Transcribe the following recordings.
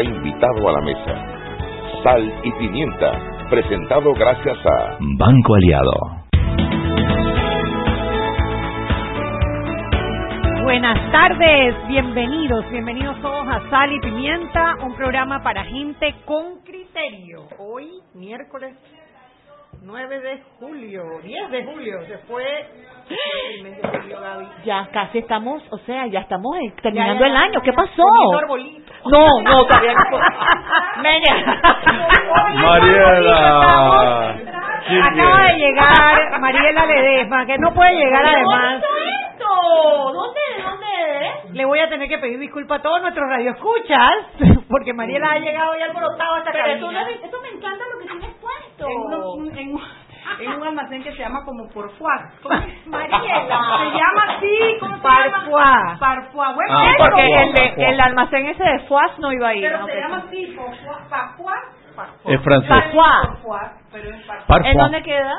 invitado a la mesa. Sal y pimienta, presentado gracias a Banco Aliado. Buenas tardes, bienvenidos, bienvenidos todos a Sal y Pimienta, un programa para gente con criterio. Hoy, miércoles 9 de julio, 10 de julio, se fue el mes de julio, Gaby. Ya casi estamos, o sea, ya estamos eh, terminando Ya, ya, el año. ¿Qué ya, pasó? No, no, todavía no. Meña. Mariela. Acaba de llegar Mariela Ledesma, que no puede llegar además. esto? ¿Dónde? ¿Dónde? Le voy a tener que pedir disculpas a todos nuestros radioescuchas, porque Mariela ha llegado y alborotado hasta Pero tú eso me encanta lo que tienes puesto. en, uno- en un- en un almacén que se llama como Porfois. Mariela. Se llama así, ¿cómo se Parfois. llama? Parfois. Bueno, Ah, eso, Porque el, de- el almacén ese de Fuas no iba a ir. pero ¿no? se llama así, Porfois, Parfois, Parfois. Es francés. Parfois. Parfois, pero es Parfois. Parfois. ¿En dónde queda?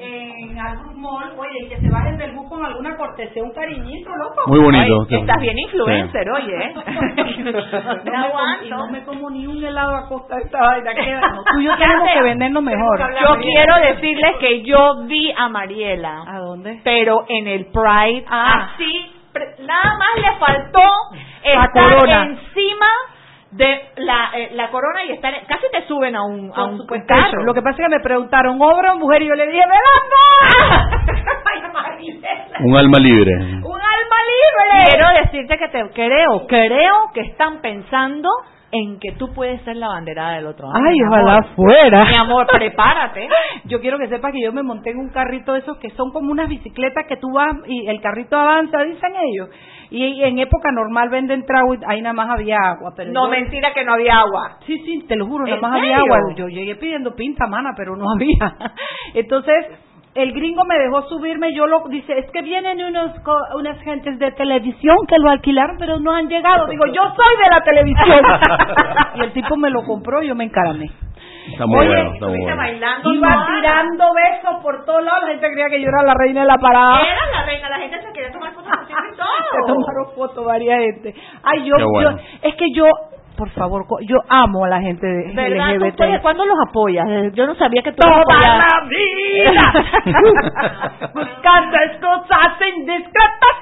En algún mall, oye, y que se bajen del bus con alguna cortesía, un cariñito, loco. Muy bonito. Ay, estás bien influencer, oye. No como, y aguanto. no me como ni un helado a costa de esta vaina. que Tú y yo tenemos que vendernos mejor. Yo quiero decirles que yo vi a Mariela, ¿A dónde? pero en el Pride, Ah. así, nada más le faltó estar encima de la, eh, la corona y estar, casi te suben a un, a un supuesto. carro. Lo que pasa es que me preguntaron, ¿hombre o mujer? Y yo le dije, Mariela. Un alma libre. ¡Un alma libre! Quiero decirte que te creo, creo que están pensando en que tú puedes ser la banderada del otro año. Ay, mi ojalá amor. fuera. Mi amor, prepárate. Yo quiero que sepas que yo me monté en un carrito de esos que son como unas bicicletas que tú vas y el carrito avanza, dicen ellos. Y en época normal venden trago y ahí nada más había agua. Pero No, yo- mentira que no había agua. Sí, sí, te lo juro, nada ¿En más había agua. Yo llegué pidiendo pinta, mana, pero no había. Entonces, el gringo me dejó subirme, yo lo dice, es que vienen unos co- unas gentes de televisión que lo alquilaron, pero no han llegado. Digo, yo soy de la televisión. y el tipo me lo compró y yo me encaramé. Está muy Oye, bueno, está muy bueno. bailando. Iba toda. tirando besos por todos lados, la gente creía que yo era la reina de la parada. Era la reina, la gente se quería tomar fotos contigo y Se todo. tomaron fotos varias gente. Ay, yo, bueno. yo, es que yo, por favor, yo amo a la gente de ¿Verdad? ¿Tú LGBT. puedes- ¿Cuándo los apoyas? Eh, Yo no sabía que tú toda apoyabas. la vida buscando cosas indiscretas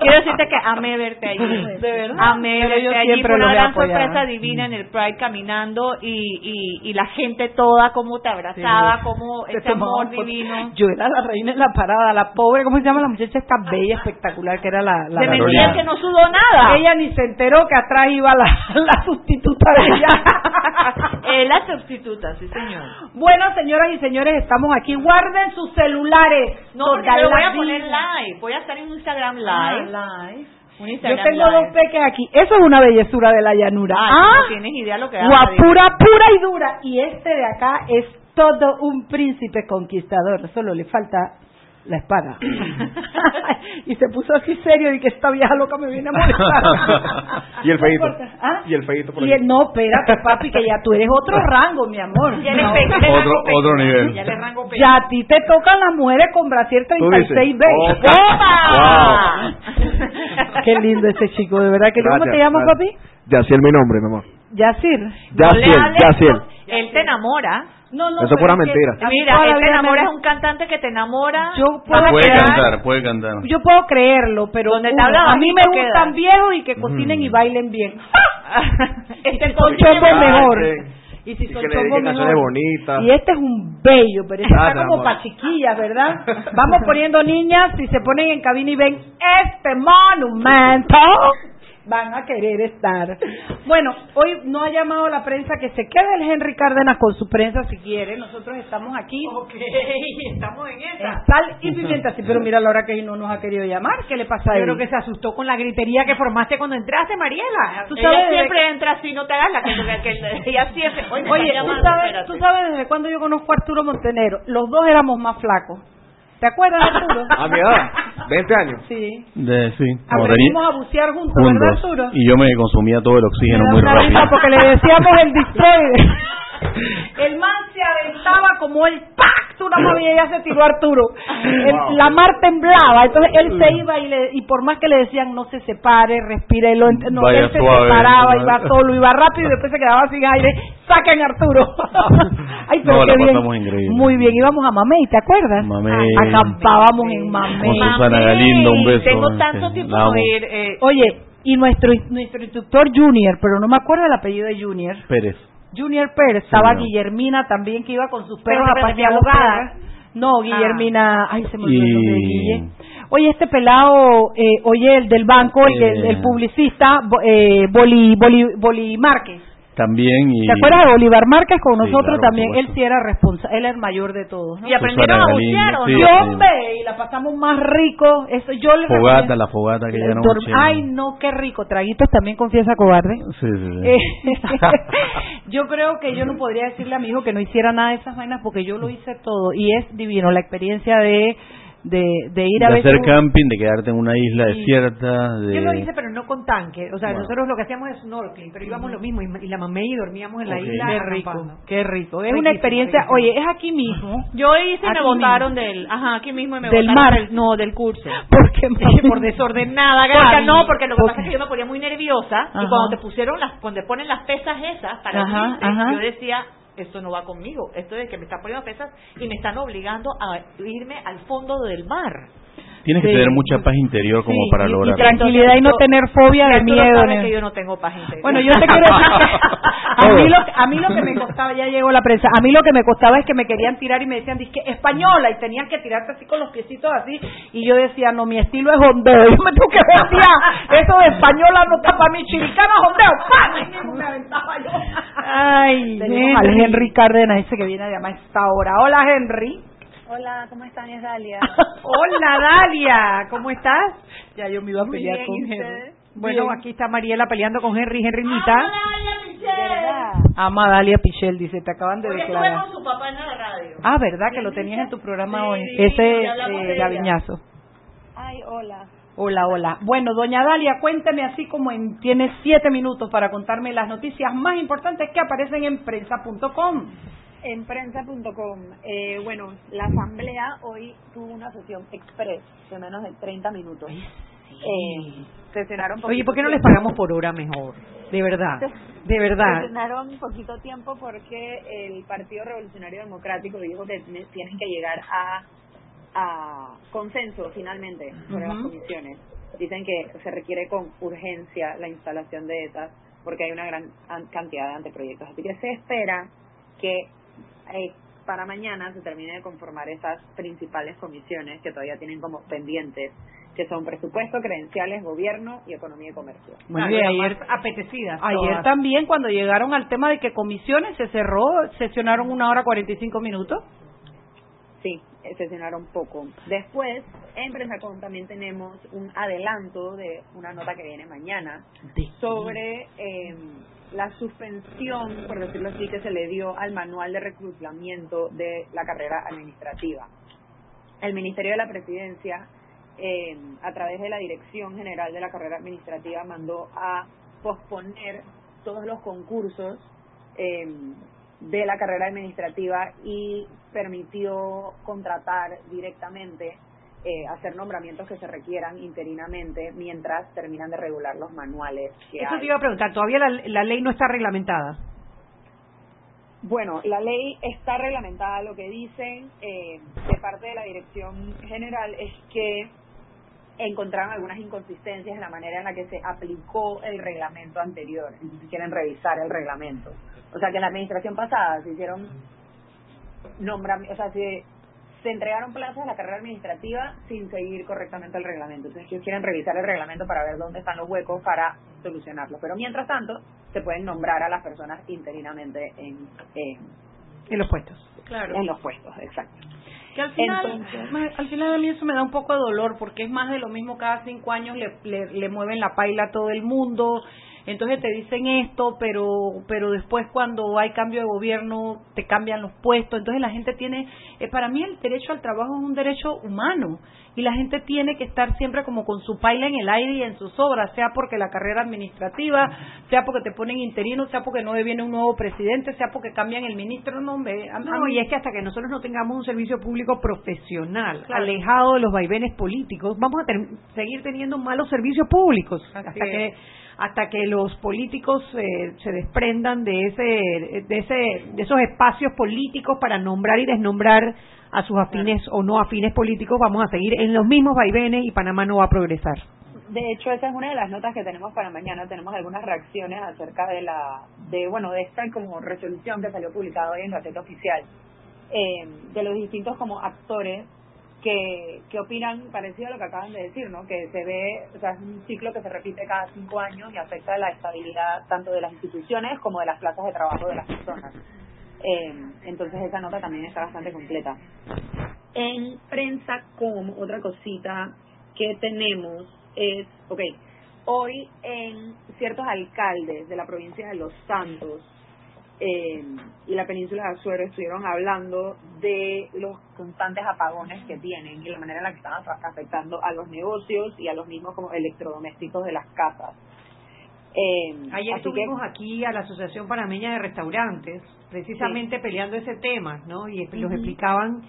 Quiero decirte que amé verte allí. De verdad. Amé Pero verte allí. Fue una gran sorpresa divina en el Pride caminando y, y, y la gente toda como te abrazaba, como Se ese amor divino. yo era la reina en la parada la pobre cómo se llama la muchacha esta bella espectacular que era la, la mentira que no sudó nada. ella ni se enteró que atrás iba la, la sustituta de ella Es la sustituta, sí señor. bueno señoras y señores estamos aquí guarden sus celulares No, porque yo lo voy la a poner live. Voy a estar en Instagram Ah, live. live. Un Yo Instagram tengo live. dos peques aquí. Eso es una bellezura de la llanura. Ay, ah, no tienes idea lo que da. guapura pura y dura. Y este de acá es todo un príncipe conquistador. Solo le falta la espada. y se puso así serio y que esta vieja loca me viene a molestar. Y el importa. ¿Ah? Y el feíto por Y ahí. el- no, espérate, papi, que ya tú eres otro rango, mi amor. Ya No. le Otro- rango otro nivel. Ya le rango pecho. Ya a ti te tocan las mujeres con brasier Tú dices. 36B. ¡Opa! Qué lindo ese chico, de verdad que ¿Cómo te llamas, gracias. papi? Yaciel mi nombre, mi amor. Yacir. Hables, Yaciel. Él te enamora. No, no, Eso es pura mentira. Mira, él te vida enamora, me- es un cantante que te enamora. Yo puedo Puede cantar, puede cantar. Yo puedo creerlo, pero uno, a mí me gustan viejos y que cocinen y bailen bien. este Con bien. mejor. Y si Y son que le canciones bonitas. Y este es un bello, pero este está como para chiquillas, ¿verdad? Vamos poniendo niñas, si se ponen en cabina y ven este monumento, van a querer estar. Bueno, hoy no ha llamado la prensa que se quede el Henry Cárdenas con su prensa si quiere. Nosotros estamos aquí. Ok, estamos en esa. sal y pimienta, sí, pero mira la hora que no nos ha querido llamar. ¿Qué le pasa a Yo él? creo que se asustó con la gritería que formaste cuando entraste, Mariela. Tú Ella sabes siempre entra así, no te hagas la que, que, que- ella siempre. Oye, Oye, ¿tú sabes, tú sabes desde cuándo yo conozco a Arturo Montenegro. Los dos éramos más flacos. ¿Te acuerdas, Arturo? A mi edad, 20 años. Sí. De, sí, Aprendimos a bucear juntos, ¿verdad, juntos. Arturo? Y yo me consumía todo el oxígeno Me da muy una risa rápido. porque le decíamos el distroide. El man se aventaba como el ¡pac! tú nada más veías, ya se tiró Arturo. El- la mar temblaba, entonces él se iba y, le, y por más que le decían no se separe, respire, lo ent- no, Vaya él se suave, separaba, ¿no? iba solo, iba rápido y después se quedaba sin aire, saquen a Arturo. Ay, pero No, qué bien. increíble. Muy bien, íbamos a Mamey, ¿te acuerdas? Mamey. Acampábamos en Mamey. Con Susana Galindo, un beso. Tengo tanto tiempo de oír. Eh, Oye, y nuestro nuestro instructor Junior, pero no me acuerdo el apellido de Junior. Pérez. Junior Pérez, estaba no. Guillermina también que iba con sus perros a pasear abogada. perros. No, Guillermina, ay se me olvidó el nombre de Y- Guille. Oye, este pelado, eh, oye, el del banco, el, Eh. el publicista, Bo- eh, Boli, Boli, Boli Márquez. También. Y ¿Te acuerdas de Bolívar Márquez con Sí, nosotros claro, también? Él sí era responsable, él era el mayor de todos, ¿no? y aprendieron a bucear, ¿o no? sí. Sí, hombre, y la pasamos más rico. Eso yo le Fogata, recomiendo- la fogata que ya noche. Ay, no, qué rico. Traguitos también confiesa cobarde. Sí, sí, sí. Eh, yo creo que yo no podría decirle a mi hijo que no hiciera nada de esas vainas porque yo lo hice todo y es divino la experiencia de de, de ir a de ver hacer camping, de quedarte en una isla Sí. desierta. De... Yo lo hice, pero no con tanque. O sea, Bueno. nosotros lo que hacíamos es snorkeling, pero íbamos lo mismo. Y, la mamé y dormíamos en la Ok. isla. Qué rico, qué rico. Es Riquísimo, una experiencia, riquísimo. oye, es aquí mismo. Yo hice y me Aquí votaron del, ajá, aquí mismo y me Del botaron mar. no, del curso. Porque Dije, por desordenada, Porque no, porque lo que pasa es que yo me ponía muy nerviosa Ajá. y cuando te pusieron las, cuando te ponen las pesas esas para Ajá, irte, ajá. yo decía, esto no va conmigo, esto es que me están poniendo pesas y me están obligando a irme al fondo del mar. Tienes que Sí. tener mucha paz interior como Sí, para y- y tranquilidad y no tener fobia de miedo. que yo no tengo paz interior. Bueno, yo te quiero decir que a mí, lo, a mí lo que me costaba, ya llegó la prensa, a mí lo que me costaba es que me querían tirar y me decían, que española, y tenían que tirarte así con los piecitos así, y yo decía, no, mi estilo es hondeo, yo me tengo que hondear, eso de española no está para mí, chiricana hondeo, ¡pam! Me aventaba yo. Ay, Tenemos al Henry Cárdenas, ese que viene a llamar a esta hora. Hola, Henry. Hola, ¿cómo están? Es Dalia. Hola, Dalia. ¿Cómo estás? Ya yo me iba a Muy pelear bien, con ¿y Henry. ustedes? Bueno, Bien. aquí está Mariela peleando con Henry. Henry Nita. ¿De verdad? Ama a Dalia Pichel, dice, te acaban de estuve declarar. con su papá en la radio. Ah, ¿verdad? Que lo tenías en tu programa Sí, hoy. sí, Ese eh. Gaviñazo. Ay, hola. Hola, hola. Bueno, doña Dalia, cuénteme así como en, tiene siete minutos para contarme las noticias más importantes que aparecen en prensa.com. En prensa.com, eh, bueno, la asamblea hoy tuvo una sesión express de menos de 30 minutos. Eh, sesionaron Oye, ¿por qué no les pagamos por hora mejor? De verdad. De verdad. Sesionaron poquito tiempo porque el Partido Revolucionario Democrático dijo que ne- tienen que llegar a, a consenso finalmente sobre las comisiones. Dicen que se requiere con urgencia la instalación de estas porque hay una gran an- cantidad de anteproyectos. Así que se espera que eh, para mañana se termine de conformar esas principales comisiones que todavía tienen como pendientes, que son presupuesto, credenciales, gobierno y economía y comercio. Bueno, Claro, y ayer, apetecidas. ayer todas. también cuando llegaron al tema de que comisiones se cerró, sesionaron una hora 45 minutos. Sí, eh, sesionaron poco. Después, en Prensacom también tenemos un adelanto de una nota que viene mañana sobre eh, la suspensión, por decirlo así, que se le dio al manual de reclutamiento de la carrera administrativa. El Ministerio de la Presidencia, eh, a través de la Dirección General de la Carrera Administrativa, mandó a posponer todos los concursos eh, de la carrera administrativa y permitió contratar directamente, eh, hacer nombramientos que se requieran interinamente mientras terminan de regular los manuales que Eso hay. te iba a preguntar. Todavía la, la ley no está reglamentada. Bueno, la ley está reglamentada. Lo que dicen eh, de parte de la Dirección General es que encontraron algunas inconsistencias en la manera en la que se aplicó el reglamento anterior. Entonces quieren revisar el reglamento. O sea que en la administración pasada se hicieron nombramientos, o sea, se, se entregaron plazas a la carrera administrativa sin seguir correctamente el reglamento. Entonces ellos quieren revisar el reglamento para ver dónde están los huecos para solucionarlo. Pero mientras tanto, se pueden nombrar a las personas interinamente en, en, En los puestos. Claro. en los puestos, exacto. Que al final, Entonces- al final a mí eso me da un poco de dolor porque es más de lo mismo cada cinco años le, le, le mueven la paila a todo el mundo. Entonces te dicen esto, pero pero después cuando hay cambio de gobierno te cambian los puestos, entonces la gente tiene, eh, para mí el derecho al trabajo es un derecho humano. Y la gente tiene que estar siempre como con su paila en el aire y en sus obras, sea porque la carrera administrativa, sea porque te ponen interino, sea porque no viene un nuevo presidente, sea porque cambian el ministro, no, a- a No, y es que hasta que nosotros no tengamos un servicio público profesional, alejado de los vaivenes políticos, vamos a ter- seguir teniendo malos servicios públicos. Hasta que. Hasta que los políticos eh, se desprendan de ese de ese de esos espacios políticos para nombrar y desnombrar a sus afines o no afines políticos, vamos a seguir en los mismos vaivenes y Panamá no va a progresar. De hecho, esa es una de las notas que tenemos para mañana. Tenemos algunas reacciones acerca de la, de bueno, de esta como resolución que salió publicada hoy en Gaceta Oficial, eh, de los distintos como actores que, que opinan parecido a lo que acaban de decir, ¿no? Que se ve, o sea, es un ciclo que se repite cada cinco años y afecta la estabilidad tanto de las instituciones como de las plazas de trabajo de las personas. Eh, entonces esa nota también está bastante completa. En prensa com, otra cosita que tenemos es, ok, hoy en ciertos alcaldes de la provincia de Los Santos eh, y la península de Azuero estuvieron hablando de los constantes apagones que tienen y la manera en la que están afectando a los negocios y a los mismos como electrodomésticos de las casas. Eh, Ayer que- estuvimos aquí a la Asociación Panameña de Restaurantes, precisamente peleando ese tema, ¿no? Y los explicaban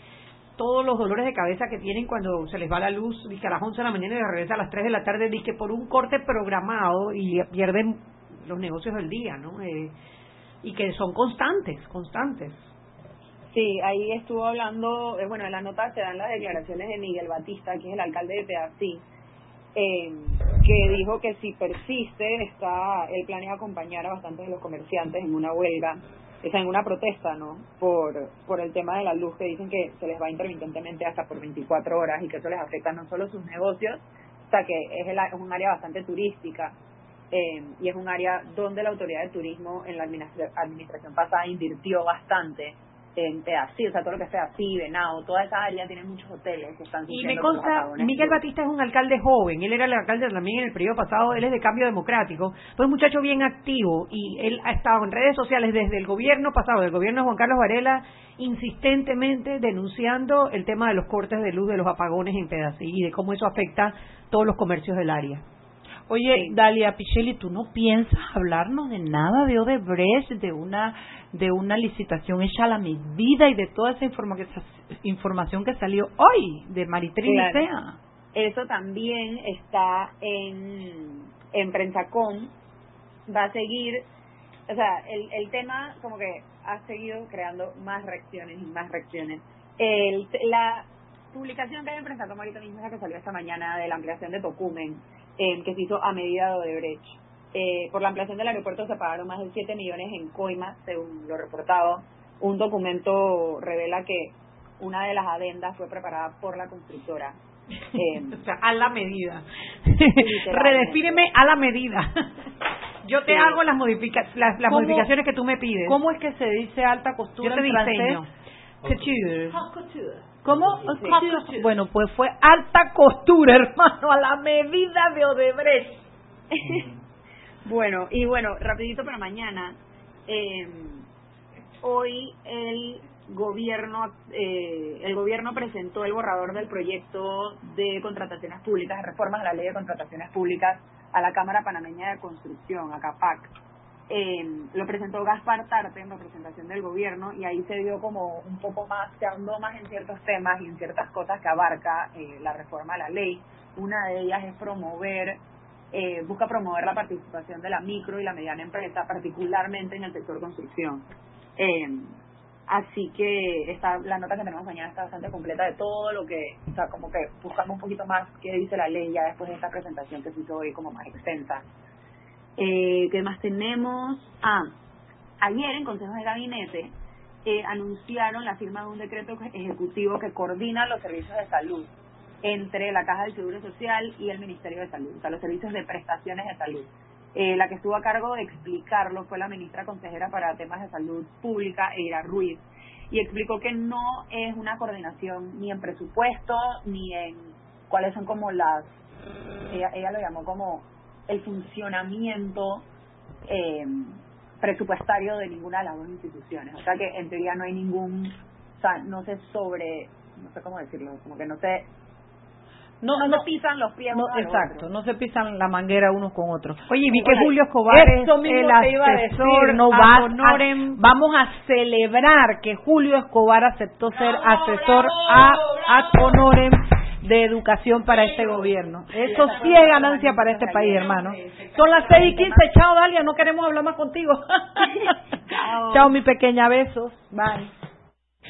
todos los dolores de cabeza que tienen cuando se les va la luz, dice a las 11 de la mañana y regresa a las 3 de la tarde, dice por un corte programado y pierden los negocios del día, ¿no? Eh, y que son constantes, constantes. Sí, ahí estuvo hablando, eh, bueno, en la nota se dan las declaraciones de Miguel Batista, que es el alcalde de Pedací, eh, que dijo que si persiste, está él planea acompañar a bastantes de los comerciantes en una huelga, o sea, en una protesta, ¿no? Por, por el tema de la luz, que dicen que se les va intermitentemente hasta por 24 horas y que eso les afecta no solo sus negocios, o sea, que es, el, es un área bastante turística. Eh, y es un área donde la autoridad de turismo en la administra- administración pasada invirtió bastante en Pedací, o sea, todo lo que es Pedací, Venado, toda esa área tiene muchos hoteles que están Y me consta. Miguel Batista es un alcalde joven, él era el alcalde también en el periodo pasado, él es de cambio democrático, fue un muchacho bien activo y él ha estado en redes sociales desde el gobierno pasado, del gobierno de Juan Carlos Varela, insistentemente denunciando el tema de los cortes de luz, de los apagones en Pedací y de cómo eso afecta todos los comercios del área. Oye, Dalia Pichelli, ¿tú no piensas hablarnos de nada de Odebrecht, de una de una licitación hecha a la medida y de toda esa informa- información que salió hoy de Maritri Claro. Eso también está en, en Prensacom, va a seguir, o sea, el, el tema como que ha seguido creando más reacciones y más reacciones. El, la publicación que hay en Prensacom ahorita mismo es la que salió esta mañana de la ampliación de Tocumen, eh, que se hizo a medida de Odebrecht. Eh, por la ampliación del aeropuerto se pagaron más de 7 millones en coimas, según lo reportado. Un documento revela que una de las adendas fue preparada por la constructora. Eh, O sea, a la medida. Redefíneme a la medida. Yo te Sí. hago las, modifica las, las ¿Cómo- modificaciones que tú me pides. ¿Cómo es que se dice alta costura Yo te en diseño. francés? ¿Cómo? Sí. Bueno, pues fue alta costura, hermano, a la medida de Odebrecht. Bueno, y bueno, rapidito para mañana. eh, hoy el gobierno eh, el gobierno presentó el borrador del proyecto de contrataciones públicas, de reformas a la ley de contrataciones públicas a la Cámara Panameña de Construcción, a CAPAC. Eh, lo presentó Gaspar Tarte en representación del gobierno y ahí se dio como un poco más, se ahondó más en ciertos temas y en ciertas cosas que abarca eh, la reforma a la ley. Una de ellas es promover eh, busca promover la participación de la micro y la mediana empresa, particularmente en el sector construcción. Eh, así que esta, la nota que tenemos mañana está bastante completa de todo lo que, o sea, como que buscamos un poquito más qué dice la ley ya después de esta presentación que se hizo hoy como más extensa. Eh, ¿Qué más tenemos? Ah, ayer en Consejo de Gabinete eh, anunciaron la firma de un decreto ejecutivo que coordina los servicios de salud entre la Caja del Seguro Social y el Ministerio de Salud, o sea, los servicios de prestaciones de salud. Eh, la que estuvo a cargo de explicarlo fue la ministra consejera para temas de salud pública, Eira Ruiz, y explicó que no es una coordinación ni en presupuesto ni en cuáles son como las, ella, ella lo llamó como el funcionamiento eh, presupuestario de ninguna de las dos instituciones. O sea que en teoría no hay ningún, o sea, no se sobre, no sé cómo decirlo, como que no se no, no, no se pisan los pies no, exacto, no se pisan la manguera unos con otros. Oye, vi que Julio Escobar es el a asesor no a- honorem. vamos a celebrar que Julio Escobar aceptó ser asesor a ad honorem de educación para este gobierno. Eso sí es ganancia para este país, hermano. Son las seis y quince. Chao, Dalia, no queremos hablar más contigo. Chao, mi pequeña. Besos. Bye.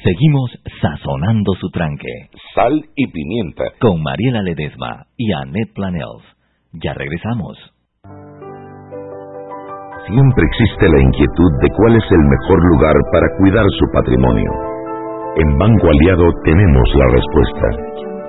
Seguimos sazonando su tranque Sal y pimienta. con Mariela Ledesma y Annette Planels. Ya regresamos. Siempre existe la inquietud de cuál es el mejor lugar para cuidar su patrimonio. En Banco Aliado tenemos la respuesta.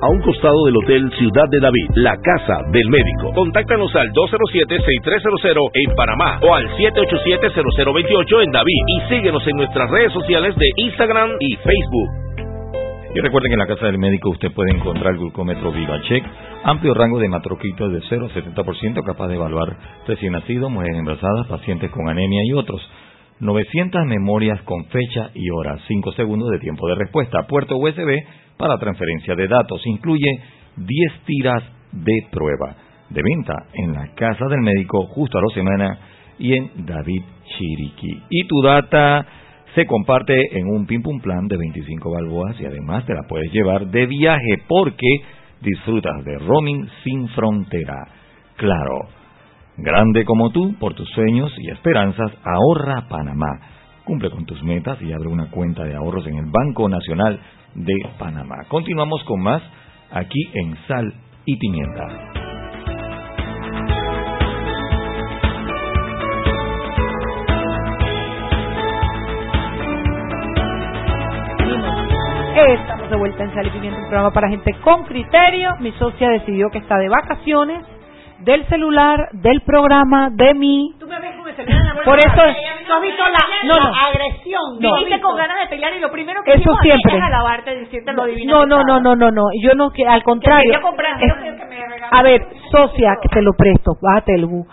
a un costado del Hotel Ciudad de David. La casa del médico. Contáctanos al 207-6300 en Panamá o al 787-0028 en David y síguenos en nuestras redes sociales de Instagram y Facebook. Y recuerden que en la casa del médico usted puede encontrar el glucómetro VivaCheck, amplio rango de matroquitos de 0 a 70%, capaz de evaluar recién nacidos, mujeres embarazadas, pacientes con anemia y otros. 900 memorias con fecha y hora, 5 segundos de tiempo de respuesta, puerto USB para transferencia de datos, incluye 10 tiras de prueba. De venta en la casa del médico justo a la semana y en David Chiriquí. Y tu data se comparte en un pim pum plan de 25 balboas y además te la puedes llevar de viaje porque disfrutas de roaming sin frontera. Claro, grande como tú, por tus sueños y esperanzas, ahorra Panamá. Cumple con tus metas y abre una cuenta de ahorros en el Banco Nacional de Panamá. Continuamos con más aquí en Sal y Pimienta. Estamos de vuelta en Sal y Pimienta, un programa para gente con criterio. Mi socia decidió que está de vacaciones del celular, del programa, de mí. Tú me ves con el celular en la mano. Por eso- ¿Tú has visto la, No, la no. agresión? No. Viniste con ganas de pelear y lo primero que Eso hicimos siempre. es alabarte decirte lo No, no, no, no, no, no. Yo no que al contrario. Que Es- que me a ver, socia, que te lo presto, bájate el bu.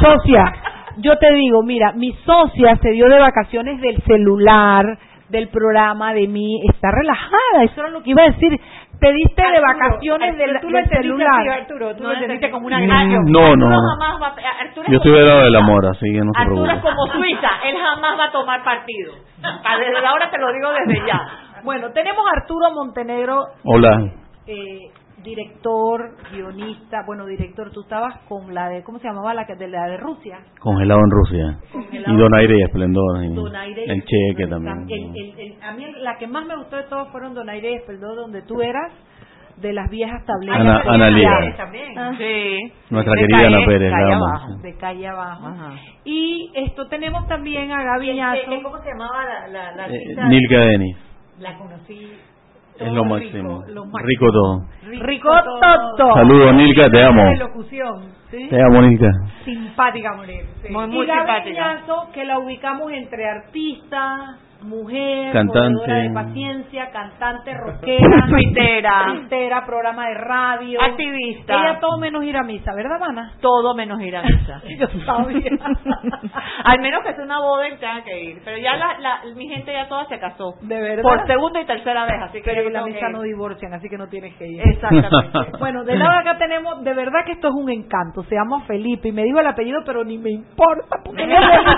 Socia, yo te digo, mira, mi socia se dio de vacaciones del celular, del programa, de mí, está relajada, eso era lo que iba a decir. Te diste de vacaciones del, tú lo del entendiste celular. así, Arturo, tú No lo entendiste como una Mm, agresión. no, Arturo no. jamás va a- Arturo Yo es estoy como del lado del amor, así que no se Arturo es como Suiza, él jamás va a tomar partido. Desde ahora te lo digo desde ya. Bueno, tenemos a Arturo Montenegro Hola. eh, director, guionista, bueno, director, tú estabas con la de, ¿cómo se llamaba la que de la de Rusia? Congelado en Rusia. Congelado y Donaire y Esplendor. Y Donaire y el Cheque también. El- el- el- a mí la que más me gustó de todos fueron Donaire y Esplendor, donde tú eras de las viejas tabletas. Ana- Ana Lía. También. Sí. Nuestra De querida calle- Ana Pérez. la calle abajo, de calle abajo. Y esto tenemos también a Gaby Ñazo. ¿Cómo se llamaba la, la, la Eh, artista? Nilka Denis. La conocí. Es lo máximo. lo máximo. Rico todo. Rico Toto. Saludos, Nilka, te amo. ¿sí? Te amo, Nilka. Simpática mujer. sí. Muy, y muy Gaby simpática. Ñazo, que la ubicamos entre artista, mujer, Cantante. de paciencia, cantante, rockera, Tuitera. tuitera, programa de radio, Activista. Ella todo menos ir a misa, ¿verdad, Mana? Todo menos ir a misa. Yo sabía. Al menos que sea una boda y tenga que ir. Pero ya la, la, mi gente ya toda se casó. De verdad. Por segunda y tercera vez, así que Pero yo en la misa no divorcian, así que no tienes que ir. Exactamente. Bueno, de lado acá tenemos, de verdad que esto es un encanto. Se llama Felipe y me dijo el apellido, pero ni me importa porque él es lindo.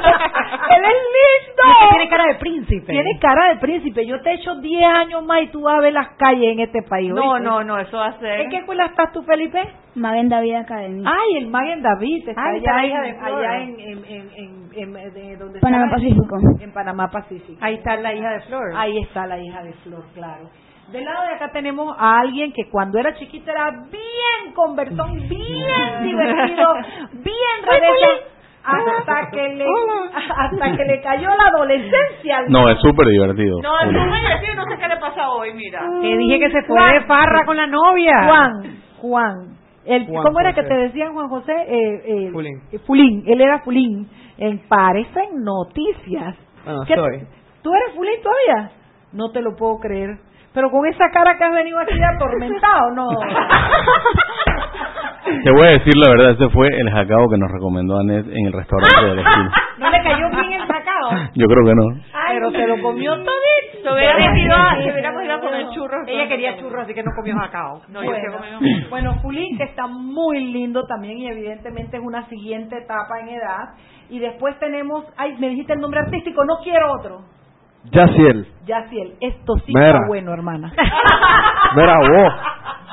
Él es lindo. Es que tiene cara de príncipe. Tiene cara de príncipe. Yo te he hecho 10 años más y tú vas a ver las calles en este país. No, ¿oíste? no, no, eso va a ser. ¿En qué escuela estás tú, Felipe? Magen David Academy. Ay, el Magen David. Está Ay, está allá, hija en, allá en, en, en, en, en- de donde Panamá está- Pacífico. En Panamá Pacífico. Ahí está la hija de Flor. Ahí está la hija de Flor, claro. Del lado de acá tenemos a alguien que cuando era chiquita era bien conversón, bien divertido, bien rebelde, hasta que le hasta que le cayó la adolescencia. al- No, es súper divertido. No, es muy divertido, no sé qué le pasa hoy, mira. Que dije que se fue Juan. de farra con la novia. Juan, Juan. El, Juan ¿Cómo era José. que te decían Juan José? Eh, eh, Fulín. eh, Fulín, él era Fulín. En Parecen Noticias. Bueno, ¿Qué- soy. ¿Tú eres Fulín todavía? No te lo puedo creer. Pero con esa cara que has venido aquí de atormentado, no. Te voy a decir la verdad, ese fue el jacao que nos recomendó Anet en el restaurante de la esquina. ¿No le cayó bien el sacado? Yo creo que no. Pero se lo comió todito. Se hubiéramos ido a, se hubiéramos ido a comer churros. Ella quería churros, así que no comió jacao. No, yo bueno, bueno, Fulín, que está muy lindo también y evidentemente es una siguiente etapa en edad. Y después tenemos, ay, me dijiste el nombre artístico, no quiero otro. Yaciel. Yaciel, esto sí Mira. está bueno, hermana. Mira vos.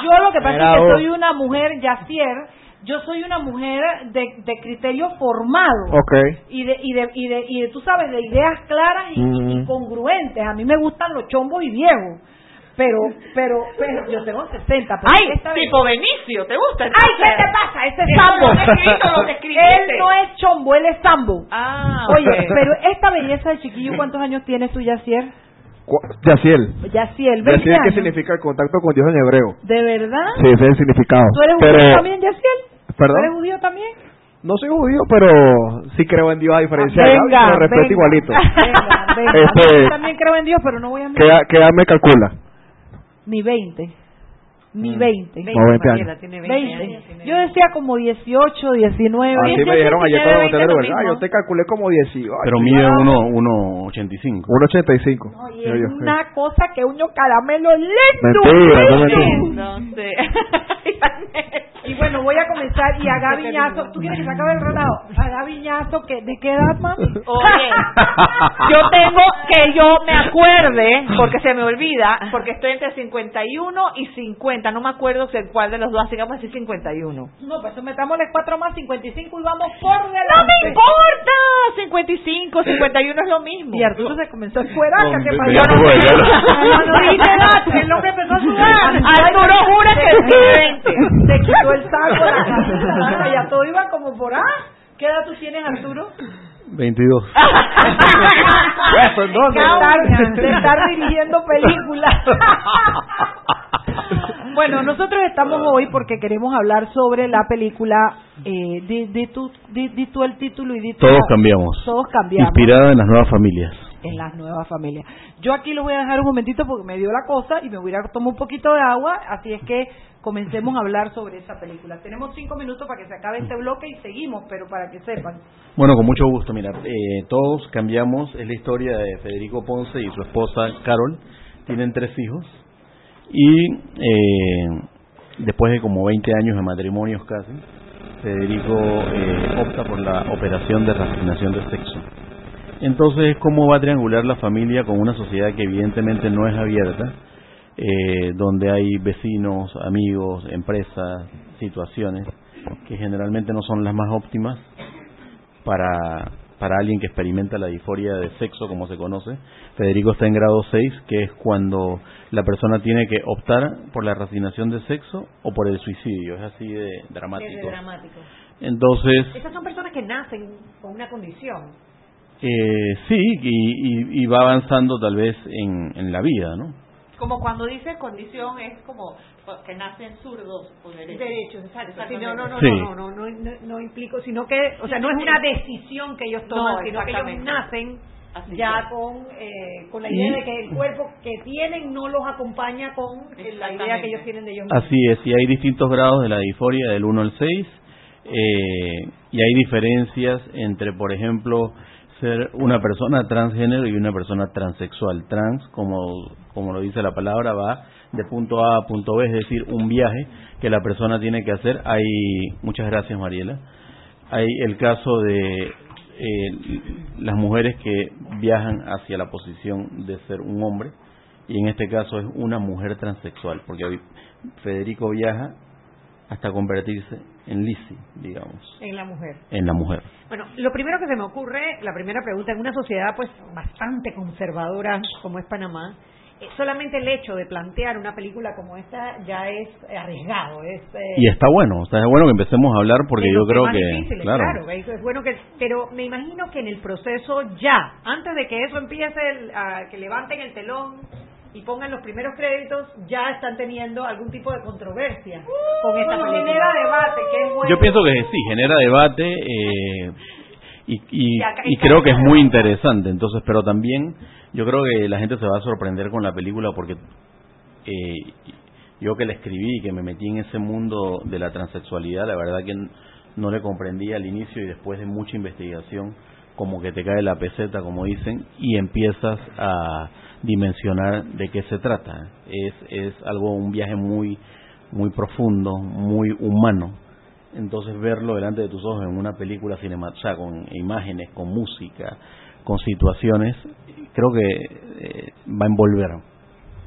Yo lo que pasa es que vos. soy una mujer, Yacier, yo soy una mujer de, de criterio formado. Ok. Y de, y de, y de, y de, tú sabes, de ideas claras y, y Mm. congruentes. A mí me gustan los chombos y viejos. Pero, pero, pero, yo tengo 60. Pero Ay, esta vez- tipo Benicio, ¿te gusta? Ay, ¿qué te pasa? Ese es sambo. escribiste. Él no es chombo, él es sambo. Ah, Oye, pero esta belleza de chiquillo, ¿cuántos años tienes tú, Yacier? Yaciel. Yaciel, 20 Yaciel, ¿qué significa el contacto con Dios en hebreo? ¿De verdad? Sí, ese es el significado. ¿Tú eres pero, judío también, Yaciel? ¿Tú ¿Perdón? eres judío también? No soy judío, pero sí creo en Dios a diferencia de respeto venga. igualito. Venga, venga. Este- Yo también creo en Dios, pero no voy a ¿Qué, qué edad me calcula? Ni 20. Mm. Ni 20. Como 20 años. Tiene 20 20. años, tiene Yo decía como 18, 19. Así me dijeron ayer cuando Uber. Ah, mismo. yo te calculé como 18. Pero mide uno, uno 85. 1.85. No, y es yo, sí. una cosa que uno caramelo lindo. Mentira, mentira. No sé. Y bueno, voy a comenzar. Y a Gaviñazo, ¿tú quieres que se acabe el relajo? A Gaviñazo, que ¿de qué edad, mami? Oye, yo tengo que yo me acuerde, porque se me olvida, porque estoy entre 51 y 50, no me acuerdo si cuál de los dos, así que vamos a decir 51. No, pues metámosle 4 más 55 y vamos por delante. ¡No me importa! 55, 51 es lo mismo. Y Arturo se comenzó a. No, ya lo- No, no dijiste edad, el hombre empezó a sudar. Arturo jura que es 20. Se quitó el saco, la camisa, ya todo iba como por ah. ¿Qué edad tú tienes, Arturo? 22. Eso, estar, de estar dirigiendo películas. bueno, nosotros estamos hoy porque queremos hablar sobre la película. Eh, di, di tú, di, di tú el título y di tú Todos la- cambiamos. Todos cambiamos. Inspirada en las nuevas familias. en las nuevas familias. Yo aquí lo voy a dejar un momentito porque me dio la cosa y me voy a tomar un poquito de agua, así es que comencemos a hablar sobre esa película. Tenemos cinco minutos para que se acabe este bloque y seguimos, pero para que sepan. Bueno, con mucho gusto. Mira, eh, todos cambiamos. Es la historia de Federico Ponce y su esposa Carol. Tienen tres hijos. Y eh, después de como 20 años de matrimonios casi, Federico eh, opta por la operación de reasignación de sexo. Entonces, ¿cómo va a triangular la familia con una sociedad que evidentemente no es abierta? eh, donde hay vecinos, amigos, empresas, situaciones que generalmente no son las más óptimas para, para alguien que experimenta la disforia de sexo, como se conoce. Federico está en grado 6, que es cuando la persona tiene que optar por la resignación de sexo o por el suicidio. Es así de dramático. Desde dramático. Entonces, Esas son personas que nacen con una condición. eh, sí, y, y, y va avanzando tal vez en, en la vida, ¿no? Como cuando dices condición es como que nacen zurdos o derechos. Derechos, exacto. Sí, no, no, no, Sí. no, no, no, no, no implico, sino que, o sea, no es una decisión que ellos toman, No, sino que ellos nacen Así ya es. con, eh, con la idea de que el cuerpo que tienen no los acompaña con eh, la idea que ellos tienen de ellos mismos. Así es, y hay distintos grados de la disforia, del 1 al 6, eh, y hay diferencias entre, por ejemplo, ser una persona transgénero y una persona transexual. Trans, como, como lo dice la palabra, va de punto A a punto B, es decir, un viaje que la persona tiene que hacer. Hay, muchas gracias Mariela, hay el caso de eh, las mujeres que viajan hacia la posición de ser un hombre, y en este caso es una mujer transexual, porque Federico viaja hasta convertirse en Lizzie, digamos, En la mujer. en la mujer. Bueno, lo primero que se me ocurre, la primera pregunta, en una sociedad pues bastante conservadora como es Panamá, solamente el hecho de plantear una película como esta ya es eh, arriesgado, es... eh, Y está bueno, está bueno que empecemos a hablar porque yo creo que, difíciles, claro, eso es bueno que, pero me imagino que en el proceso ya, antes de que eso empiece, el- a que levanten el telón y pongan los primeros créditos, ya están teniendo algún tipo de controversia con esta película. genera debate, que es bueno. yo pienso que sí, genera debate eh, y, y, Y acá- y creo que es muy interesante, entonces, pero también yo creo que la gente se va a sorprender con la película porque eh, yo que la escribí y que me metí en ese mundo de la transexualidad, la verdad que no le comprendía al inicio y después de mucha investigación, como que te cae la peseta, como dicen, y empiezas a dimensionar de qué se trata. Es, es algo, un viaje muy, muy profundo, muy humano. Entonces verlo delante de tus ojos en una película cinematográfica, con imágenes, con música, con situaciones, creo que eh, va a envolver.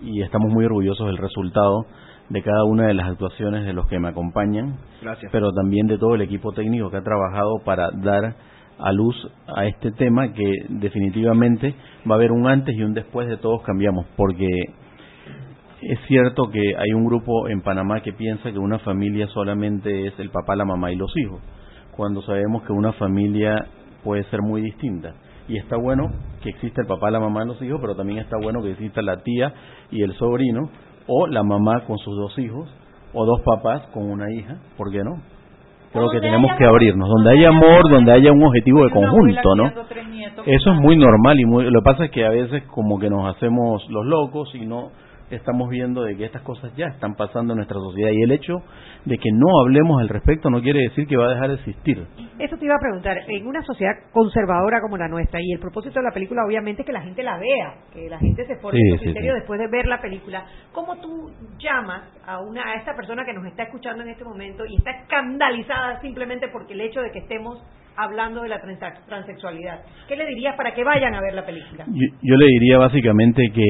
Y estamos muy orgullosos del resultado de cada una de las actuaciones de los que me acompañan, Gracias. pero también de todo el equipo técnico que ha trabajado para dar a luz a este tema que definitivamente va a haber un antes y un después de todos cambiamos, porque es cierto que hay un grupo en Panamá que piensa que una familia solamente es el papá, la mamá y los hijos, cuando sabemos que una familia puede ser muy distinta. Y está bueno que exista el papá, la mamá y los hijos, pero también está bueno que exista la tía y el sobrino, o la mamá con sus dos hijos, o dos papás con una hija, ¿por qué no? Creo que tenemos que abrirnos, donde haya amor, donde haya un objetivo de conjunto, ¿no? Eso es muy normal y muy, lo que pasa es que a veces como que nos hacemos los locos y no estamos viendo de que estas cosas ya están pasando en nuestra sociedad y el hecho de que no hablemos al respecto no quiere decir que va a dejar de existir. Eso te iba a preguntar, en una sociedad conservadora como la nuestra, y el propósito de la película obviamente es que la gente la vea, que la gente se forme Sí, su sí, criterio sí. después de ver la película, ¿cómo tú llamas a una a esta persona que nos está escuchando en este momento y está escandalizada simplemente porque el hecho de que estemos hablando de la transexualidad? ¿Qué le dirías para que vayan a ver la película? Yo, le diría básicamente que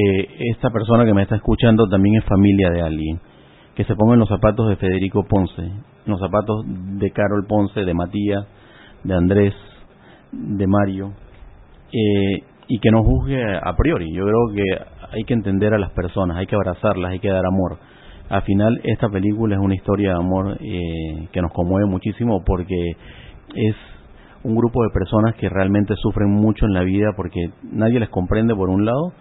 esta persona que me está escuchando también es familia de alguien, que se ponga en los zapatos de Federico Ponce, los zapatos de Carol Ponce, de Matías, de Andrés, de Mario, eh, y que no juzgue a priori. Yo creo que hay que entender a las personas, hay que abrazarlas, hay que dar amor. Al final, esta película es una historia de amor eh, que nos conmueve muchísimo porque es un grupo de personas que realmente sufren mucho en la vida porque nadie les comprende por un lado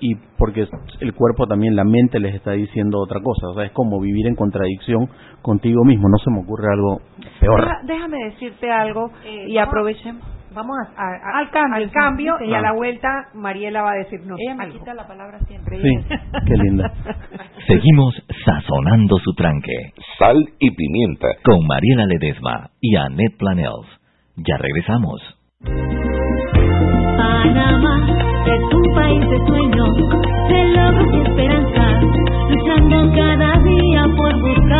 y porque el cuerpo también, la mente les está diciendo otra cosa. O sea, es como vivir en contradicción contigo mismo. No se me ocurre algo peor. Deja- déjame decirte algo Eh, y aprovechemos. Vamos a- a- a- Al cambio, al cambio sí, y a la vuelta Mariela va a decirnos Ella me algo. quita la palabra siempre. Sí, qué linda. Seguimos sazonando su tranque. Sal y pimienta. Con Mariela Ledesma y Annette Planels. Ya regresamos. Panamá es un país de sueños, de logros y esperanzas, luchando cada día por buscar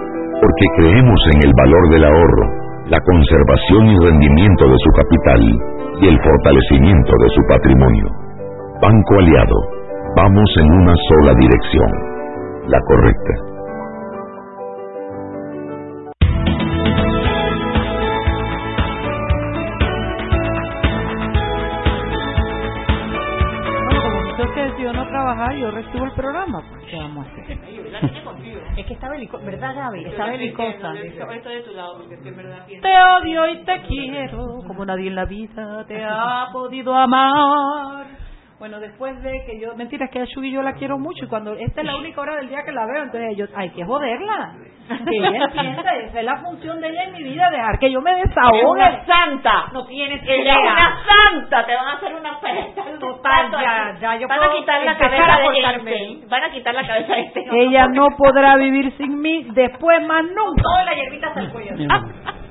porque creemos en el valor del ahorro, la conservación y rendimiento de su capital y el fortalecimiento de su patrimonio. Banco Aliado, vamos en una sola dirección, la correcta. yo recibo el programa. Pues, ¿Qué vamos a hacer? Está belicosa, ¿verdad, Gaby? Está belicosa. Estoy de tu lado porque es que en verdad Te odio y te quiero como nadie en la vida te ha podido amar. Bueno, después de que yo, mentira, es que a Shugi yo la quiero mucho y cuando esta es la única hora del día que la veo, entonces yo, hay que joderla. Que ella entienda, esa es la función de ella en mi vida, dejar que yo me desahogue. Es una santa. No tienes Ella idea. una santa. Te van a hacer una pesta. Total, ya, ya yo Van puedo a quitar la cabeza a de. Einstein. Van a quitar la cabeza de este. Ella no podrá vivir sin mí después más nunca. Toda la hierbita hasta el cuello.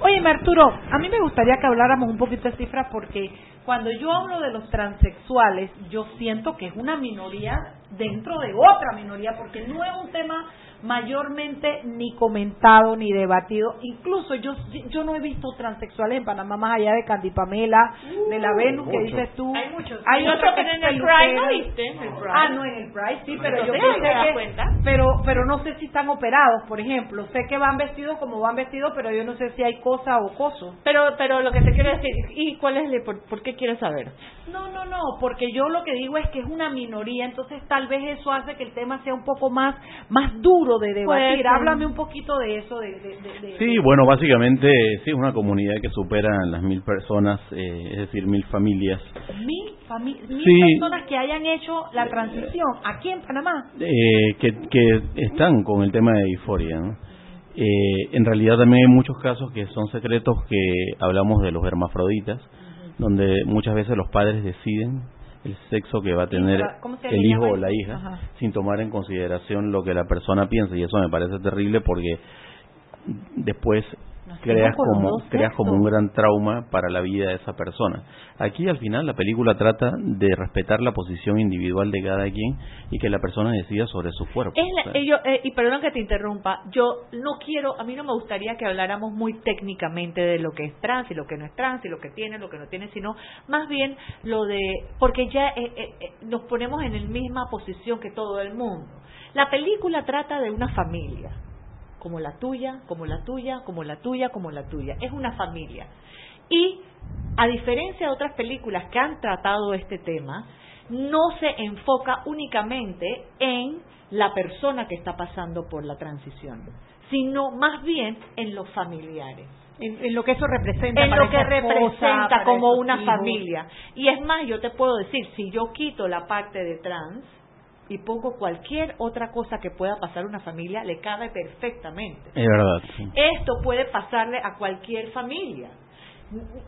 Oye, Arturo, a mí me gustaría que habláramos un poquito de cifras porque cuando yo hablo de los transexuales, yo siento que es una minoría dentro de otra minoría porque no es un tema mayormente ni comentado ni debatido. Incluso yo yo no he visto transexuales en Panamá más allá de Candy Pamela, de la Venus que dices tú. Hay muchos. Hay Y otra otro que en el. Pride, ¿no viste? Ah, no, en el Pride sí, pero yo pensé ¿te das que- cuenta? pero pero no sé si están operados, por ejemplo. Sé que van vestidos como van vestidos, pero yo no sé si hay cosa o coso. Pero, pero lo que te quiero decir, ¿y cuál es el, por, por qué quieres saber? No, no, no, porque yo lo que digo es que es una minoría, entonces tal vez eso hace que el tema sea un poco más más duro de debatir. Pues, Háblame un poquito de eso, de, de, de- de- Sí, bueno, básicamente sí es una comunidad que supera las mil personas, eh, es decir, mil familias. mil, fami- mil Sí. personas que hayan hecho la transición aquí en Panamá. eh, que, que están con el tema de disforia. ¿no? Eh, en realidad también hay muchos casos que son secretos que hablamos de los hermafroditas, donde muchas veces los padres deciden el sexo que va a tener ¿Cómo se el hijo o la hija Ajá. sin tomar en consideración lo que la persona piensa y eso me parece terrible porque después creas como creas como un gran trauma para la vida de esa persona. Aquí al final la película trata de respetar la posición individual de cada quien y que la persona decida sobre su cuerpo. Es la- O sea, eh, yo, eh, y perdón que te interrumpa, yo no quiero, a mí no me gustaría que habláramos muy técnicamente de lo que es trans y lo que no es trans y lo que tiene, lo que no tiene, sino más bien lo de, porque ya eh, eh, eh, nos ponemos en la misma posición que todo el mundo. La película trata de una familia, como la tuya, como la tuya, como la tuya, como la tuya. Es una familia. Y a diferencia de otras películas que han tratado este tema, no se enfoca únicamente en la persona que está pasando por la transición, sino más bien en los familiares. En, en lo que eso representa. En para lo que esposa, representa como una hijos. familia. Y es más, yo te puedo decir, si yo quito la parte de trans, y pongo cualquier otra cosa que pueda pasar a una familia, le cabe perfectamente. Es verdad. sí. Esto puede pasarle a cualquier familia.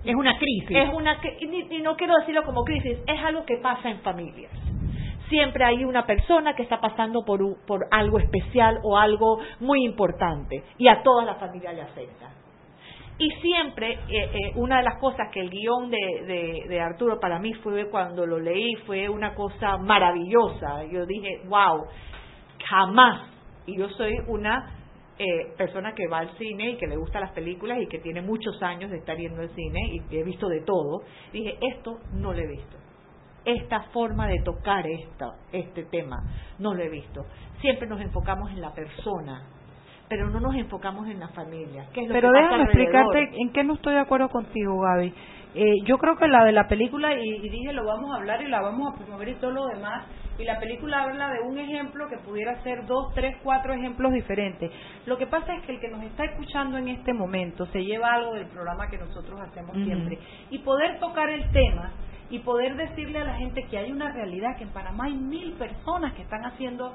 Es una crisis. Es una y, ni- y no quiero decirlo como crisis, es algo que pasa en familias. Siempre hay una persona que está pasando por, un- por algo especial o algo muy importante y a toda la familia le afecta. Y siempre, eh, eh, una de las cosas que el guion de, de, Arturo para mí fue cuando lo leí, fue una cosa maravillosa. Yo dije, wow, jamás. Y yo soy una eh, persona que va al cine y que le gustan las películas y que tiene muchos años de estar yendo al cine y que he visto de todo. Dije, esto no lo he visto. Esta forma de tocar esta, este tema no lo he visto. Siempre nos enfocamos en la persona, pero no nos enfocamos en la familia. ¿Qué es lo Pero que déjame explicarte en qué no estoy de acuerdo contigo, Gaby. Eh, yo creo que la de la película, y, y dije lo vamos a hablar y la vamos a promover y todo lo demás, y la película habla de un ejemplo que pudiera ser dos, tres, cuatro ejemplos diferentes. Lo que pasa es que el que nos está escuchando en este momento se lleva algo del programa que nosotros hacemos siempre, y poder tocar el tema y poder decirle a la gente que hay una realidad, que en Panamá hay mil personas que están haciendo,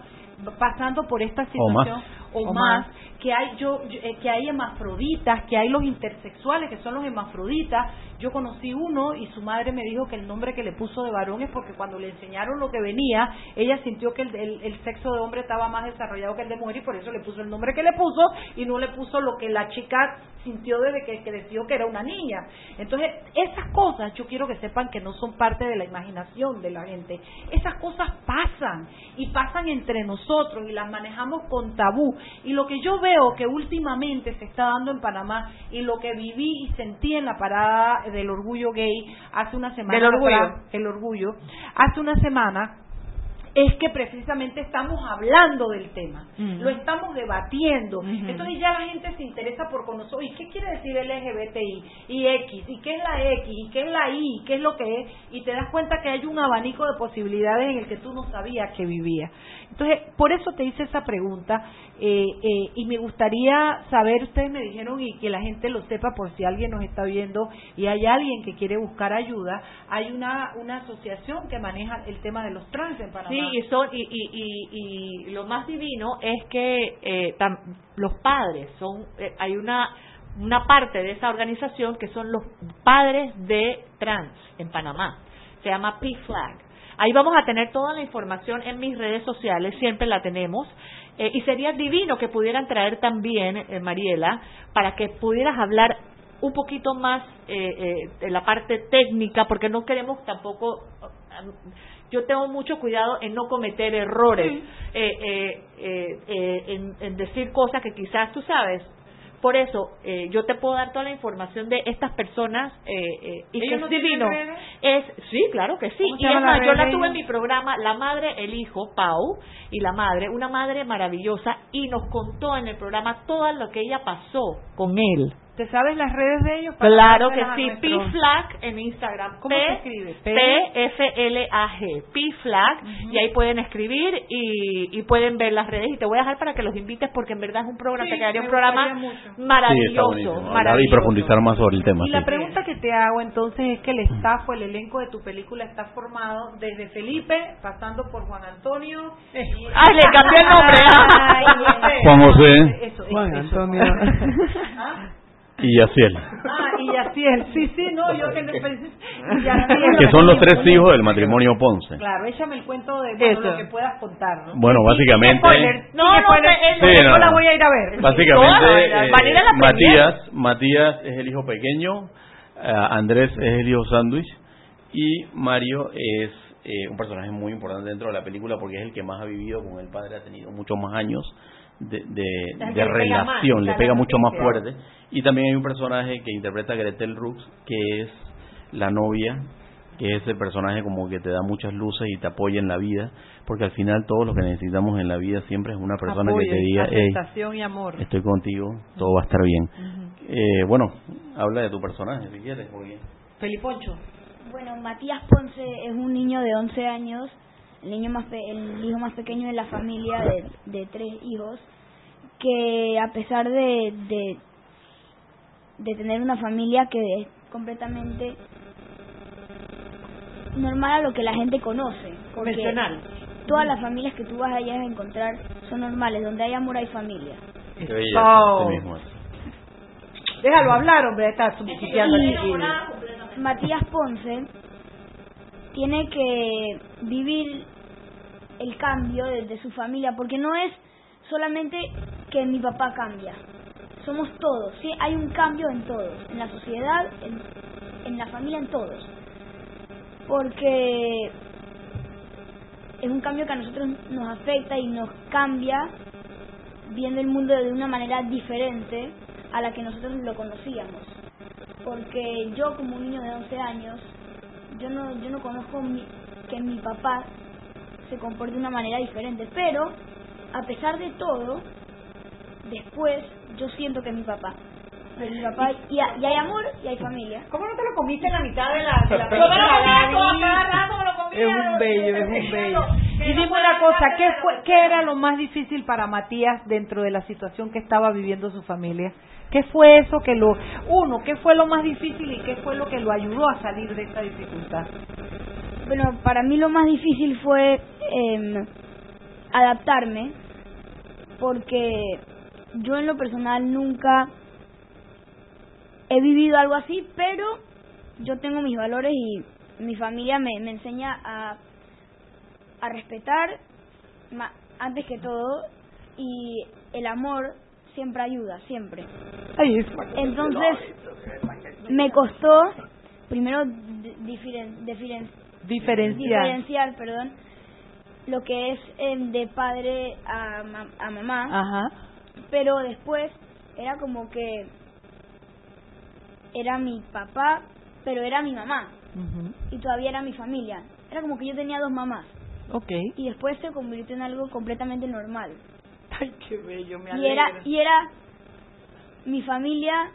pasando por esta O más. O, O más, más. que hay yo, yo- eh, que hay hermafroditas, que hay los intersexuales, que son los hermafroditas. Yo conocí uno y su madre me dijo que el nombre que le puso de varón es porque cuando le enseñaron lo que venía, ella sintió que el, el- el sexo de hombre estaba más desarrollado que el de mujer y por eso le puso el nombre que le puso y no le puso lo que la chica sintió desde que creció que era una niña. Entonces, esas cosas yo quiero que sepan que no son parte de la imaginación de la gente. Esas cosas pasan y pasan entre nosotros y las manejamos con tabú. Y lo que yo veo que últimamente se está dando en Panamá y lo que viví y sentí en la parada del orgullo gay hace una semana Del orgullo. atrás, el orgullo, hace una semana es que precisamente estamos hablando del tema, lo estamos debatiendo. Entonces ya la gente se interesa por conocer, ¿y qué quiere decir LGBTI? Y X, ¿y qué es la X? ¿Y qué es la Y? ¿Qué es lo que es? Y te das cuenta que hay un abanico de posibilidades en el que tú no sabías que vivía. Entonces, por eso te hice esa pregunta eh, eh, y me gustaría saber, ustedes me dijeron y que la gente lo sepa por si alguien nos está viendo y hay alguien que quiere buscar ayuda, hay una, una asociación que maneja el tema de los trans en Panamá. Sí, y, son, y, y, y, y lo más divino es que eh, tam- los padres son, eh, hay una, una parte de esa organización que son los padres de trans en Panamá. Se llama P-Flag. Ahí vamos a tener toda la información en mis redes sociales, siempre la tenemos. Eh, y sería divino que pudieran traer también, eh, Mariela, para que pudieras hablar un poquito más eh, eh, de la parte técnica, porque no queremos tampoco yo tengo mucho cuidado en no cometer errores, eh, eh, eh, eh, en, en decir cosas que quizás tú sabes. Por eso, eh, yo te puedo dar toda la información de estas personas eh, y que ¿Ellos es no divino. Es, sí, claro que sí. ¿Cómo se Y es más, yo la tuve en mi programa, La Madre, el Hijo, Pau, y la Madre, una madre maravillosa, y nos contó en el programa todo lo que ella pasó con él. ¿Te sabes las redes de ellos? Claro que sí, nuestros- P-Flag en Instagram. ¿Cómo P, se escribe? P- P-F-L-A-G, P-Flag, y ahí pueden escribir y, y pueden ver las redes. Y te voy a dejar para que los invites porque en verdad es un programa, Sí, te quedaría un programa. Sí, maravilloso. Hablar y maravilloso. profundizar más sobre el tema. Y la pregunta que te hago entonces es que el staff o el elenco de tu película está formado desde Felipe, pasando por Juan Antonio. y- Ay, le cambié el nombre. Ay, José. Juan José. Eso, Juan eso. Antonio. Ah, Y Yaciel. Ah, y Yaciel. Sí, sí, no, yo que no y Yaciel. Que son los tres hijos del matrimonio Ponce. Claro, échame el cuento de bueno, Eso. lo que puedas contar. ¿no? Bueno, básicamente. No, no, él- Sí, no, la no. voy a ir a ver. Básicamente, eh, Matías, Matías es el hijo pequeño, eh, Andrés es el hijo sándwich y Mario es eh, un personaje muy importante dentro de la película porque es el que más ha vivido con el padre, ha tenido muchos más años de, de, pega más, relación, le pega mucho más fuerte. Y también hay un personaje que interpreta a Gretel Rux, que es la novia, que es el personaje como que te da muchas luces y te apoya en la vida, porque al final todo lo que necesitamos en la vida siempre es una persona Apoyo, que te diga, hey, y amor. estoy contigo, todo va a estar bien. Eh, bueno, habla de tu personaje si quieres. Feliponcho. Bueno, Matías Ponce es un niño de 11 años, el niño más pe- el hijo más pequeño de la familia de, de tres hijos, que a pesar de, de de tener una familia que es completamente normal a lo que la gente conoce, porque- Convencional. todas las familias que tú vas allá a encontrar son normales, donde hay amor hay familia. Qué belleza, Oh. mismo. Déjalo hablar, hombre, está subsidiando. Matías Ponce tiene que vivir el cambio de, de su familia, porque no es solamente que mi papá cambia, somos todos, ¿sí? hay un cambio en todos, en la sociedad, en, en la familia, en todos, porque es un cambio que a nosotros nos afecta y nos cambia viendo el mundo de una manera diferente a la que nosotros lo conocíamos. Porque yo como un niño de 11 años, yo no, yo no conozco mi- que mi papá se comporte de una manera diferente, pero a pesar de todo, después yo siento que es mi papá. Mi papá y, ha- y hay amor y hay familia. ¿Cómo no te lo comiste en la mitad de la, de la rato me lo comía. Es un bello, es un bello. Y dime una cosa, ¿qué, fue, ¿qué era lo más difícil para Matías dentro de la situación que estaba viviendo su familia? ¿Qué fue eso que lo... Uno, ¿qué fue lo más difícil y qué fue lo que lo ayudó a salir de esta dificultad? Bueno, para mí lo más difícil fue em, adaptarme, porque yo en lo personal nunca he vivido algo así, pero yo tengo mis valores y mi familia me, me enseña a, a respetar ma- antes que todo y el amor siempre ayuda, siempre. Entonces me costó primero di- diferen- diferen- Diferenciar. diferenciar, perdón, lo que es em, de padre a, ma- a mamá, Ajá. pero después era como que era mi papá, pero era mi mamá y todavía era mi familia. Era como que yo tenía dos mamás. Ok. Y después se convirtió en algo completamente normal. Ay, qué bello, me Y era, y era mi familia,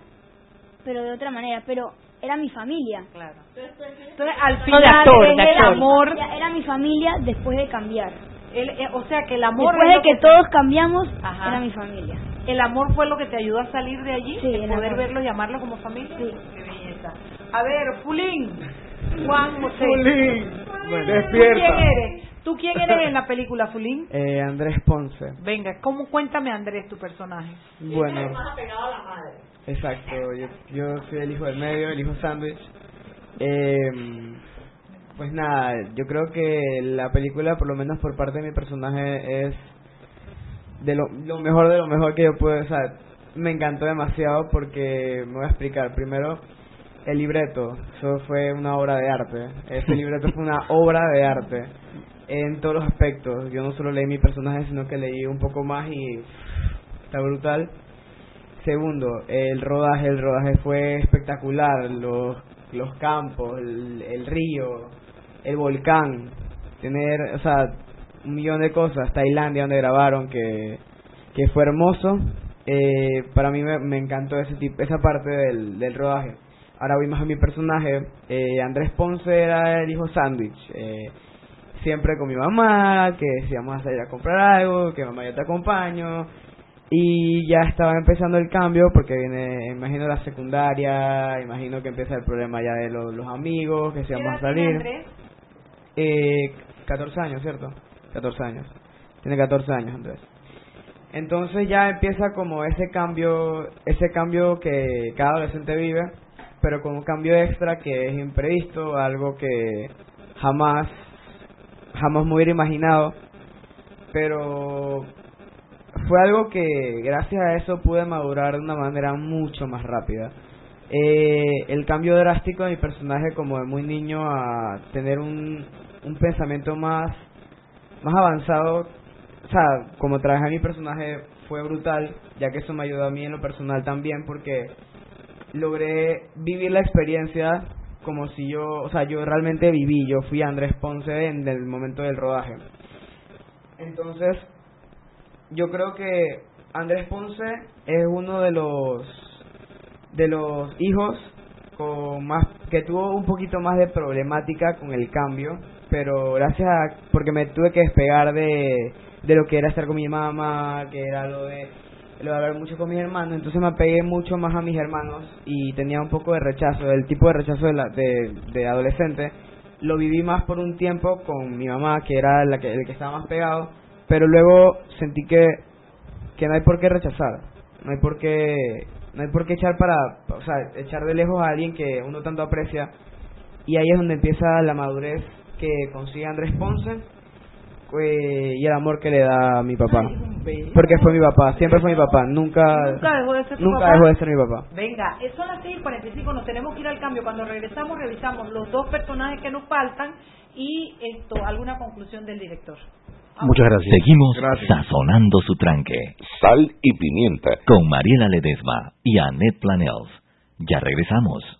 pero de otra manera, pero era mi familia. Claro. Entonces, al No, final, de actor, de el actor. amor... Ya Era mi familia después de cambiar. el- eh, o sea, que el amor... Después es de que te- todos cambiamos, Ajá. era mi familia. ¿El amor fue lo que te ayudó a salir de allí? Sí, ¿El el poder amor. verlo y llamarlo como familia? Sí. Qué belleza. A ver, Fulín. Juan José. Fulín. Bueno, Despierta. ¿Tú quién eres? ¿Tú quién eres en la película, Fulín? Eh, Andrés Ponce. Venga, ¿cómo cuéntame, Andrés, tu personaje? Bueno. apegado a la madre. Exacto, yo, yo soy el hijo del medio, el hijo sándwich. Eh, pues nada, yo creo que la película, por lo menos por parte de mi personaje, es de lo, lo mejor de lo mejor que yo puedo. O sea, me encantó demasiado porque me voy a explicar. Primero, el libreto, eso fue una obra de arte. Ese libreto fue una obra de arte en todos los aspectos. Yo no solo leí mi personaje, sino que leí un poco más y está brutal. Segundo, el rodaje, el rodaje fue espectacular, los, los campos, el, el río, el volcán, tener, o sea, un millón de cosas, Tailandia donde grabaron, que, que fue hermoso, eh, para mí me, encantó ese tipo, esa parte del, del rodaje. Ahora voy más a mi personaje, eh, Andrés Ponce era el hijo sándwich, eh, siempre con mi mamá, que si vamos a salir a comprar algo, que mamá yo te acompaño, y ya estaba empezando el cambio porque viene, imagino la secundaria, imagino que empieza el problema ya de los, los amigos, que si vamos a salir. Eh, 14 años, ¿cierto? 14 años. Tiene 14 años, Andrés. Entonces ya empieza como ese cambio, ese cambio que cada adolescente vive, pero con un cambio extra que es imprevisto, algo que jamás, jamás me hubiera imaginado, pero fue algo que gracias a eso pude madurar de una manera mucho más rápida. Eh, el cambio drástico de mi personaje como de muy niño a tener un, un pensamiento más, más avanzado, o sea, como trabajé mi personaje fue brutal, ya que eso me ayudó a mí en lo personal también porque logré vivir la experiencia como si yo, o sea, yo realmente viví, yo fui Andrés Ponce en el momento del rodaje. Entonces, yo creo que Andrés Ponce es uno de los de los hijos con más que tuvo un poquito más de problemática con el cambio, pero gracias a porque me tuve que despegar de de lo que era estar con mi mamá, que era lo de lo de hablar mucho con mis hermanos, entonces me apegué mucho más a mis hermanos y tenía un poco de rechazo, el tipo de rechazo de, la, de, de adolescente. Lo viví más por un tiempo con mi mamá, que era la que, el que estaba más pegado, pero luego sentí que, que no hay por qué rechazar, no hay por qué, no hay por qué echar para, o sea, echar de lejos a alguien que uno tanto aprecia, y ahí es donde empieza la madurez que consigue Andrés Ponce eh, y el amor que le da a mi papá. Porque fue mi papá, siempre fue mi papá, nunca, Nunca dejó de ser tu nunca papá. dejó de ser mi papá. Venga, son las 6:45, nos tenemos que ir al cambio. Cuando regresamos, revisamos los dos personajes que nos faltan y esto, alguna conclusión del director. Muchas gracias. Seguimos sazonando su tranque. Sal y pimienta. Con Mariela Ledesma y Annette Planels. Ya regresamos.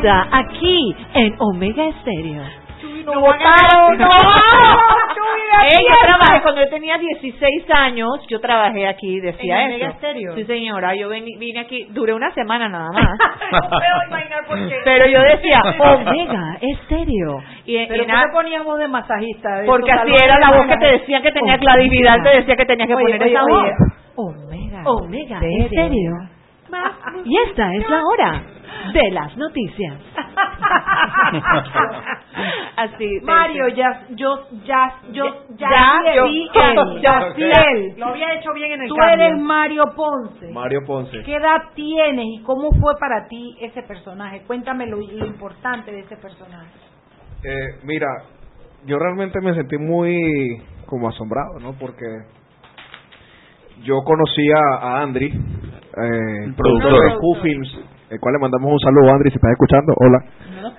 Pimienta aquí en Omega Estéreo. No votaron, no. Yo trabajé cuando yo tenía 16 años, yo trabajé aquí, decía ¿En eso. Estéreo? Sí, señora, yo vení- vine aquí, duré una semana nada más. No puedo imaginar por qué. Pero yo decía, Omega Estéreo. Y, Pero y ¿por nada- qué ponías voz de masajista? De porque así era la voz que te decían que tenía Omega. clarividad, te decía que tenías que Oye, poner oye, esa oye. voz. Omega, Omega Estéreo. Y esta es la hora de las noticias. Así. Mario, ya, yo, ya, yo, ya, Ya, yo- vi él, ya- Yaciel. Lo había hecho bien en el Tú cambio. eres Mario Ponce. Mario Ponce. ¿Qué edad tienes y cómo fue para ti ese personaje? Cuéntame lo, lo importante de ese personaje. Eh, mira, yo realmente me sentí muy como asombrado, ¿no? Porque yo conocía a Andri, eh, productor de Q-Films, el cual le mandamos un saludo a Andri, si estás escuchando, hola.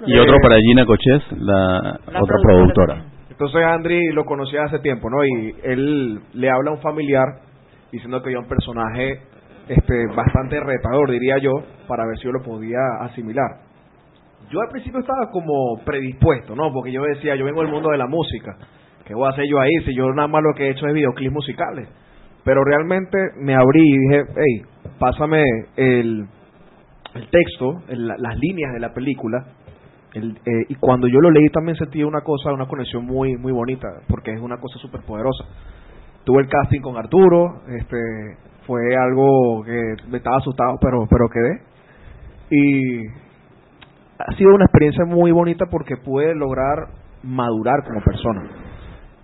Y otro para Gina Coches, la, otra productora. Entonces Andri lo conocía hace tiempo, ¿no? Y él le habla a un familiar diciendo que yo un personaje este bastante retador, diría yo, para ver si yo lo podía asimilar. Yo al principio estaba como predispuesto, ¿no? Porque yo decía, yo vengo del mundo de la música. ¿Qué voy a hacer yo ahí si yo nada más lo que he hecho es videoclips musicales? Pero realmente me abrí y dije, hey, pásame el, el texto, el- las líneas de la película. El, eh, y cuando yo lo leí también sentí una cosa, una conexión muy muy bonita, porque es una cosa súper poderosa. Tuve el casting con Arturo, este fue algo que me estaba asustado, pero pero quedé. Y ha sido una experiencia muy bonita porque pude lograr madurar como persona.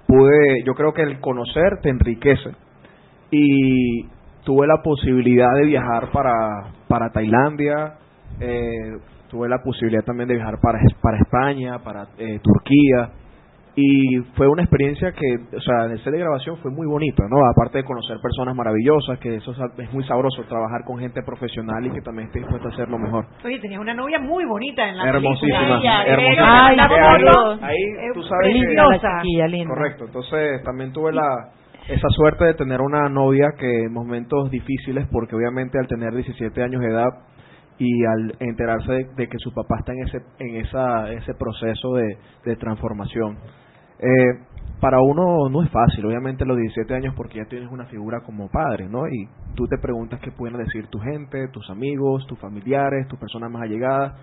Pude, yo creo que el conocer te enriquece y tuve la posibilidad de viajar para para Tailandia, eh, tuve la posibilidad también de viajar para, para España, para eh, Turquía, y fue una experiencia que, o sea, el set de grabación fue muy bonito, ¿no? Aparte de conocer personas maravillosas, que eso es muy sabroso, trabajar con gente profesional y que también esté dispuesta a hacer lo mejor. Oye, tenías una novia muy bonita en la Hermosísima, película. hermosísima. Ay, Ahí- ahí tú sabes que-. Correcto, entonces también tuve la esa suerte de tener una novia que en momentos difíciles, porque obviamente al tener 17 años de edad y al enterarse de, que su papá está en ese en esa ese proceso de, de transformación, eh, para uno no es fácil, obviamente los 17 años porque ya tienes una figura como padre, ¿no? Y tú te preguntas qué pueden decir tu gente, tus amigos, tus familiares, tus personas más allegadas,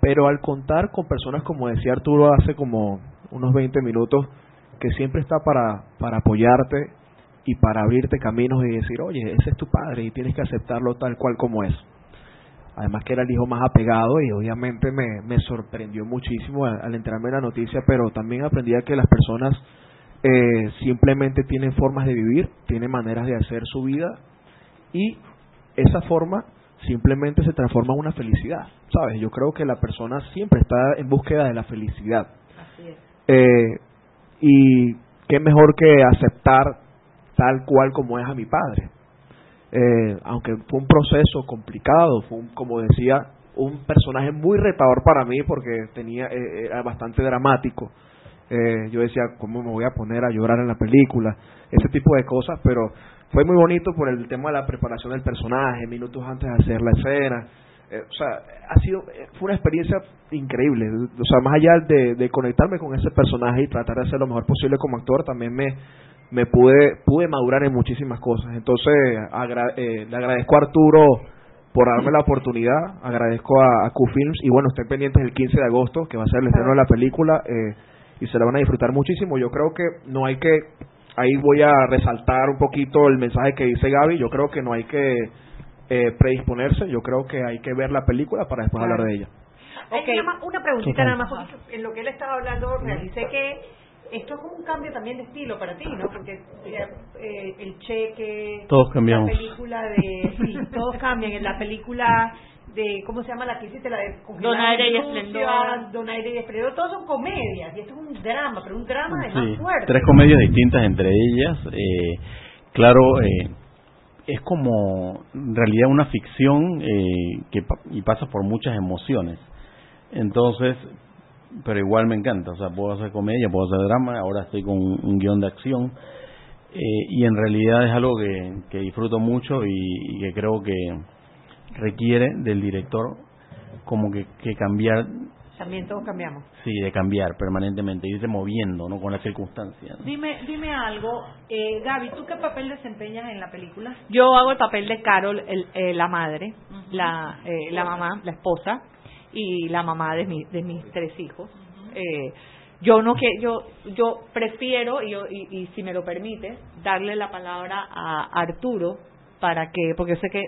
pero al contar con personas como decía Arturo hace como unos 20 minutos, que siempre está para, para apoyarte y para abrirte caminos y decir, oye, ese es tu padre y tienes que aceptarlo tal cual como es. Además que era el hijo más apegado y obviamente me, me sorprendió muchísimo al, al enterarme de la noticia, pero también aprendí a que las personas eh, simplemente tienen formas de vivir, tienen maneras de hacer su vida y esa forma simplemente se transforma en una felicidad, ¿sabes? Yo creo que la persona siempre está en búsqueda de la felicidad. Eh, y qué mejor que aceptar tal cual como es a mi padre. Eh, aunque fue un proceso complicado, fue un- como decía, un personaje muy retador para mí porque tenía eh, era bastante dramático. Eh, yo decía, ¿cómo me voy a poner a llorar en la película? Ese tipo de cosas, pero fue muy bonito por el tema de la preparación del personaje, minutos antes de hacer la escena. Eh, o sea, ha sido, eh, fue una experiencia increíble. O sea, más allá de, de conectarme con ese personaje y tratar de hacer lo mejor posible como actor, también me, me pude, pude madurar en muchísimas cosas. Entonces, eh, le agradezco a Arturo por darme la oportunidad, agradezco a, a Q-Films y bueno, estén pendientes el 15 de agosto, que va a ser el estreno de la película, eh, y se la van a disfrutar muchísimo. Yo creo que no hay que, ahí voy a resaltar un poquito el mensaje que dice Gaby, yo creo que no hay que eh, predisponerse, yo creo que hay que ver la película para después Claro. hablar de ella. Ok, nada más una preguntita nada más, porque en lo que él estaba hablando realicé que esto es como un cambio también de estilo para ti, ¿no? Porque eh, eh, el cheque, Todos cambiamos. la película de, sí, todos cambian, en la película de, ¿cómo se llama la que hiciste? La de Donaire y Esplendor. Donaire y Esplendor, todos son comedias, y esto es un drama, pero un drama además Sí, fuerte. tres comedias distintas entre ellas. Eh, claro, eh, es como en realidad una ficción eh, que y pasa por muchas emociones. Entonces, pero igual me encanta. O sea, puedo hacer comedia, puedo hacer drama. Ahora estoy con un, un guion de acción. Eh, y en realidad es algo que, que disfruto mucho y, y que creo que requiere del director como que, que cambiar También todos cambiamos. Sí, de cambiar permanentemente, irse moviendo, ¿no? Con las circunstancias. ¿no? Dime, dime algo, eh, Gaby, ¿tú qué papel desempeñas en la película? Yo hago el papel de Carol, el- eh, la madre, la, eh, la mamá, la esposa y la mamá de, mi- de mis tres hijos. Eh, yo no que yo yo prefiero y, yo- y, y si me lo permite darle la palabra a Arturo para que porque yo sé que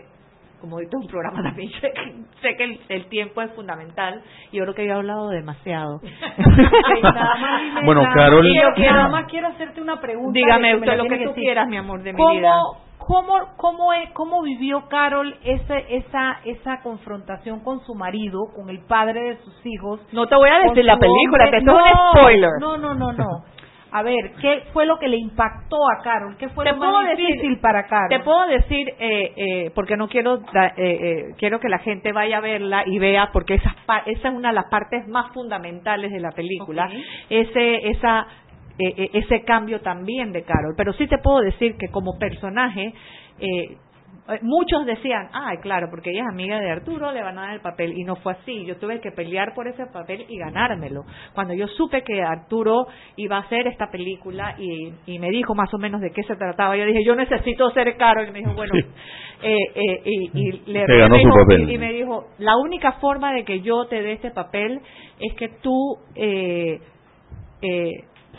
como es un programa también sé, que- sé que el, el tiempo es fundamental y yo creo que yo he hablado demasiado Nada más Bueno, Carol- y yo que nada más quiero hacerte una pregunta. Dígame usted lo que tú decir. quieras, mi amor, de mi ¿Cómo, vida. ¿Cómo, cómo, es- cómo vivió Carol ese, esa, esa confrontación con su marido, con el padre de sus hijos? No te voy a decir la película, hombre? que esto es un No, spoiler. No, no, no, no. A ver, ¿qué fue lo que le impactó a Carol? ¿Qué fue Te lo más decir- difícil para Carol? Te puedo decir, eh, eh, porque no quiero, da- eh, eh, quiero que la gente vaya a verla y vea, porque esa, esa es una de las partes más fundamentales de la película, ese, esa, eh, eh, ese cambio también de Carol. Pero sí te puedo decir que como personaje, muchos decían, ay, claro, porque ella es amiga de Arturo, le van a dar el papel. Y no fue así. Yo tuve que pelear por ese papel y ganármelo. Cuando yo supe que Arturo iba a hacer esta película y, y me dijo más o menos de qué se trataba, yo dije, yo necesito ser Carol. Y me dijo, bueno, eh, eh, y, y le ganó su papel. Y me dijo, la única forma de que yo te dé este papel es que tú eh, eh,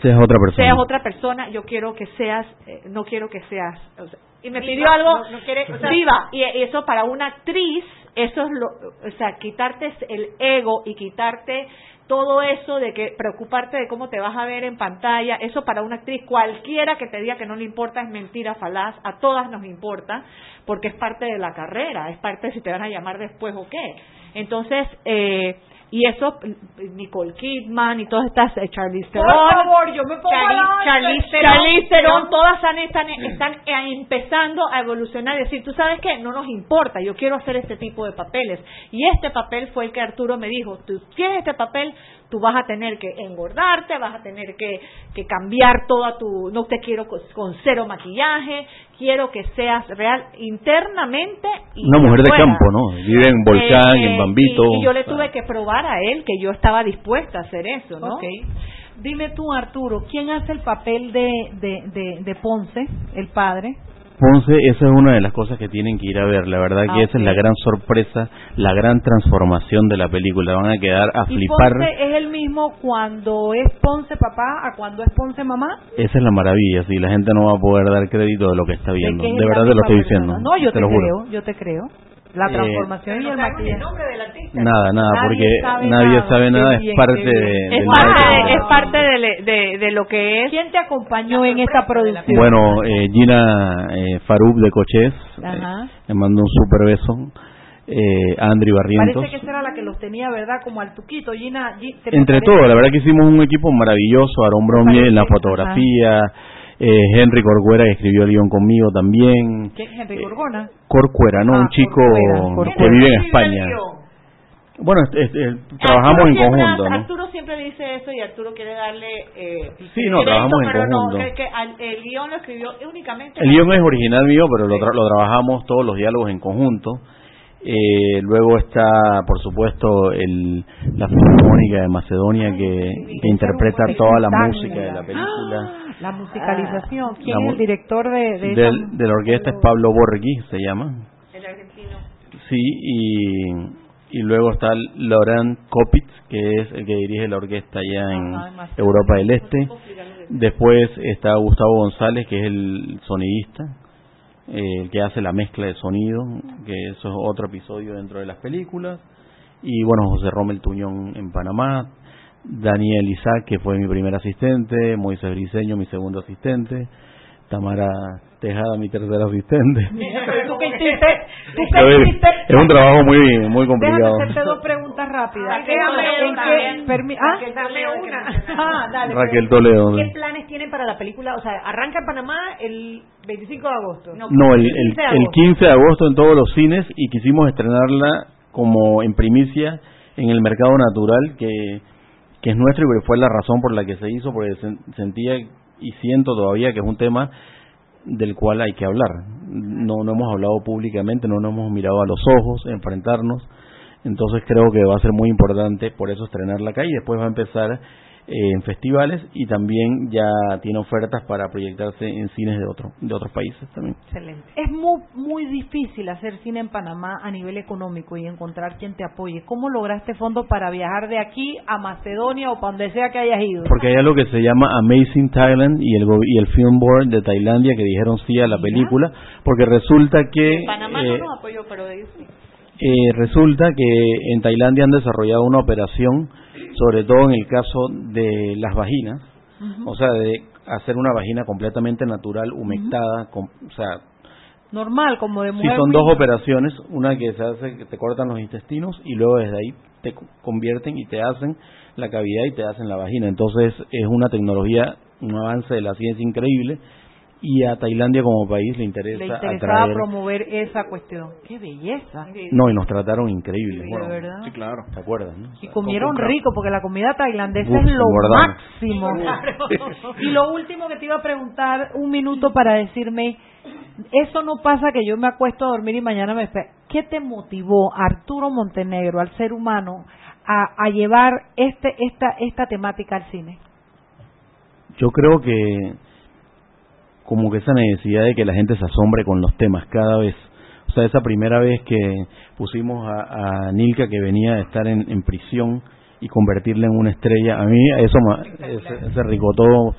Seas otra persona. seas otra persona, yo quiero que seas, eh, no quiero que seas, o sea, y me pidió algo no- no quiere- o sea- viva, y, y eso para una actriz, eso es lo, o sea, quitarte el ego y quitarte todo eso de que preocuparte de cómo te vas a ver en pantalla, eso para una actriz, cualquiera que te diga que no le importa es mentira falaz, a todas nos importa, porque es parte de la carrera, es parte de si te van a llamar después o qué. Entonces, eh, y eso, Nicole Kidman y todas estas, eh, Charlize Por Theron, favor, yo me pongo Charlize, Charlize Theron. Charlize Theron, todas han- están, están eh, empezando a evolucionar, decir, tú sabes qué, no nos importa, yo quiero hacer este tipo de papeles. Y este papel fue el que Arturo me dijo, tú quieres este papel, tú vas a tener que engordarte, vas a tener que, que cambiar toda tu, no te quiero con, con cero maquillaje, quiero que seas real internamente y Una mujer de campo, ¿no? Vive en Volcán, Eh, en Bambito. Y, y yo le tuve que probar a él que yo estaba dispuesta a hacer eso, ¿no? Ok. Dime tú, Arturo, ¿quién hace el papel de, de, de, de Ponce, el padre? Ponce, esa es una de las cosas que tienen que ir a ver. La verdad que Ah, esa es la gran sorpresa, la gran transformación de la película. Van a quedar a ¿Y flipar. Ponce es el mismo cuando es Ponce papá a cuando es Ponce mamá? Esa es la maravilla. Si la gente no va a poder dar crédito de lo que está viendo. es De la verdad te lo estoy diciendo. No, yo te, creo, yo te creo. La Eh, transformación y el maquillaje. Nada, nada, Nadie porque sabe nadie nada. sabe nada. bien, es parte de, Es parte, de, es parte de, de, de lo que es. ¿Quién te acompañó en esta producción? Bueno, eh, Gina eh, Farub de Cochés, Ajá. eh, le mando un super beso. Eh, Andri Barrientos. Parece que esa era la que los tenía, ¿verdad? Como al tuquito. Gina, Gi- ¿qué te Entre todos, la verdad que hicimos un equipo maravilloso. Aaron Bromie en la fotografía, eh, Henry Corcuera que escribió el guion conmigo también. ¿Quién? Henry Gorgona. Corcuera, ¿no? Ah, un chico Corcuera, Corcuera. que vive en ¿Quién escribe el España. Bueno, trabajamos Arturo en siempre conjunto. Arturo siempre dice eso y Arturo quiere darle. Eh, Sí, no, trabajamos en pero no, conjunto. que- que al- el guion lo escribió únicamente. El guion es original mío, pero lo, tra- lo trabajamos todos los diálogos en conjunto. Eh, luego está, por supuesto, el, la Filarmónica de Macedonia que, que interpreta toda la música de la película. La musicalización. ¿Quién La es el director de, de esa- Del, de la orquesta es Pablo Borghi, se llama. El argentino. Sí, y, y luego está Laurent Kopitz, que es el que dirige la orquesta allá en Europa del Este. Después está Gustavo González, que es el sonidista, eh, el que hace la mezcla de sonido, que eso es otro episodio dentro de las películas. Y bueno, José Rommel Tuñón en Panamá, Daniel Isaac, que fue mi primer asistente, Moisés Briceño, mi segundo asistente, Tamara Tejada, mi tercer asistente. ¿Tú qué hiciste? ¿Tú A qué ver, hiciste? es un trabajo muy muy complicado. Déjame hacerte dos preguntas rápidas. Raquel ¿En Toledo qué- también. permi- ¿Ah? Raquel Toledo, una. Ah, dale. Raquel Toledo. ¿Qué planes tienen para la película? O sea, arranca en Panamá el 25 de agosto. No, el, el, 15 de el agosto. 15 de agosto en todos los cines y quisimos estrenarla como en primicia en el mercado natural que, que es nuestro y fue la razón por la que se hizo porque sen- sentía y siento todavía que es un tema del cual hay que hablar. No, no hemos hablado públicamente, no nos hemos mirado a los ojos, enfrentarnos. Entonces creo que va a ser muy importante por eso estrenarla acá y después va a empezar en festivales y también ya tiene ofertas para proyectarse en cines de, otro, de otros países también. Excelente. Es muy, muy difícil hacer cine en Panamá a nivel económico y encontrar quien te apoye. ¿Cómo lograste fondos para viajar de aquí a Macedonia o para donde sea que hayas ido? Porque hay algo que se llama Amazing Thailand y el, y el Film Board de Tailandia que dijeron sí a la película, porque resulta que... Panamá eh, no nos apoyó, pero ellos sí. Eh, resulta que en Tailandia han desarrollado una operación, sobre todo en el caso de las vaginas, o sea, de hacer una vagina completamente natural, humectada, con- o sea, Normal, como de mujer. son muy- dos operaciones, una que se hace, que te cortan los intestinos y luego desde ahí te co- convierten y te hacen la cavidad y te hacen la vagina. Entonces es una tecnología, un avance de la ciencia increíble y a Tailandia como país le interesa Le interesaba atraer promover esa cuestión. ¡Qué belleza! no, y nos trataron increíble. De Bueno, verdad. Sí, claro. ¿Te acuerdas, no? Y comieron rico, porque la comida tailandesa Uf, es lo máximo. y lo último que te iba a preguntar, un minuto para decirme, eso no pasa que yo me acuesto a dormir y mañana me espera. ¿Qué te motivó, Arturo Montenegro, al ser humano, a, a llevar este esta esta temática al cine? Yo creo que como que esa necesidad de que la gente se asombre con los temas cada vez. O sea, esa primera vez que pusimos a, a Nilka que venía de estar en, en prisión y convertirla en una estrella. A mí eso, ese ricotó...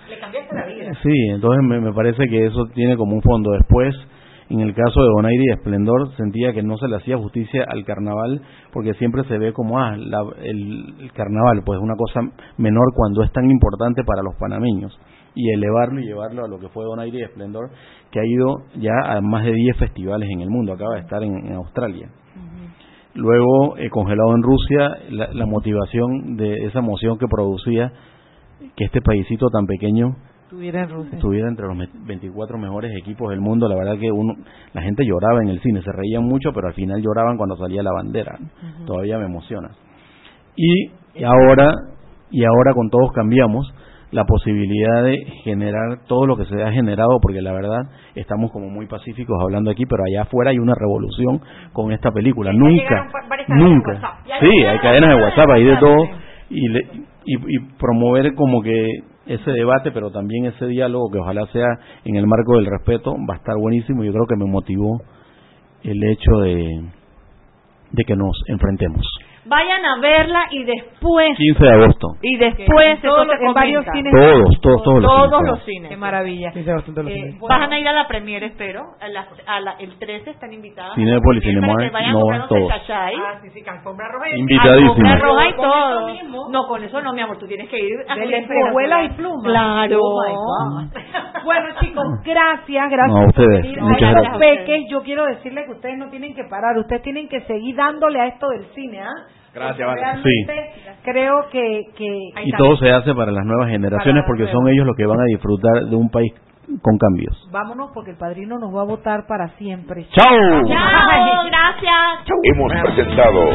Sí, entonces me, me parece que eso tiene como un fondo. Después, en el caso de Donaire y Esplendor, sentía que no se le hacía justicia al carnaval porque siempre se ve como, ah, la- el, el carnaval, pues una cosa menor cuando es tan importante para los panameños. Y elevarlo y llevarlo a lo que fue Donaire y Esplendor, que ha ido ya a más de 10 festivales en el mundo, acaba de estar en, en Australia. Luego, eh, congelado en Rusia, la, la motivación de esa emoción que producía que este paísito tan pequeño Estuviera en Rusia. estuviera entre los me- 24 mejores equipos del mundo. La verdad que uno, la gente lloraba en el cine, se reían mucho, pero al final lloraban cuando salía la bandera. Todavía me emociona. Y, y ahora, y ahora con todos cambiamos la posibilidad de generar todo lo que se ha generado, porque la verdad estamos como muy pacíficos hablando aquí, pero allá afuera hay una revolución con esta película. Nunca, nunca. Sí, hay cadenas de WhatsApp, hay de todo y, le- y, y promover como que ese debate, pero también ese diálogo que ojalá sea en el marco del respeto, va a estar buenísimo. Yo creo que me motivó el hecho de, de que nos enfrentemos. Vayan a verla y después 15 de agosto. y después En todos los- se en varios cines. Todos, todos, todos los Todos cines, los cines. Qué maravilla. Eh, Van a ir a la premiere, espero. A la, a la- el 13 están invitadas. Que Cinemark, comprando todos. chachay. Ah, sí, sí, alfombra roja. Invitadísimos. Alfombra roja y todo. No, con eso no, mi amor. Tú tienes que ir a De espejuelas y plumas. Claro. Oh. Bueno, chicos, gracias, gracias No, a ustedes, muchas A los gracias. peques, yo quiero decirles que ustedes no tienen que parar, ustedes tienen que seguir dándole a esto del cine, ¿ah? Gracias, Vale. realmente creo que... que Y todo se hace para las nuevas generaciones porque son ellos los que van a disfrutar de un país con cambios. Vámonos porque el padrino nos va a votar para siempre. ¡Chao! Chao, gracias. Hemos presentado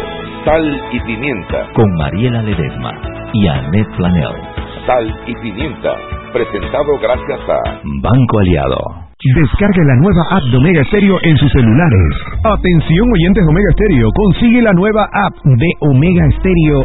Sal y Pimienta. Con Mariela Ledesma y Annette Planel. Sal y Pimienta. Presentado gracias a Banco Aliado. Descargue la nueva app de Omega Stereo en sus celulares. Atención oyentes de Omega Stereo, consigue la nueva app de Omega Stereo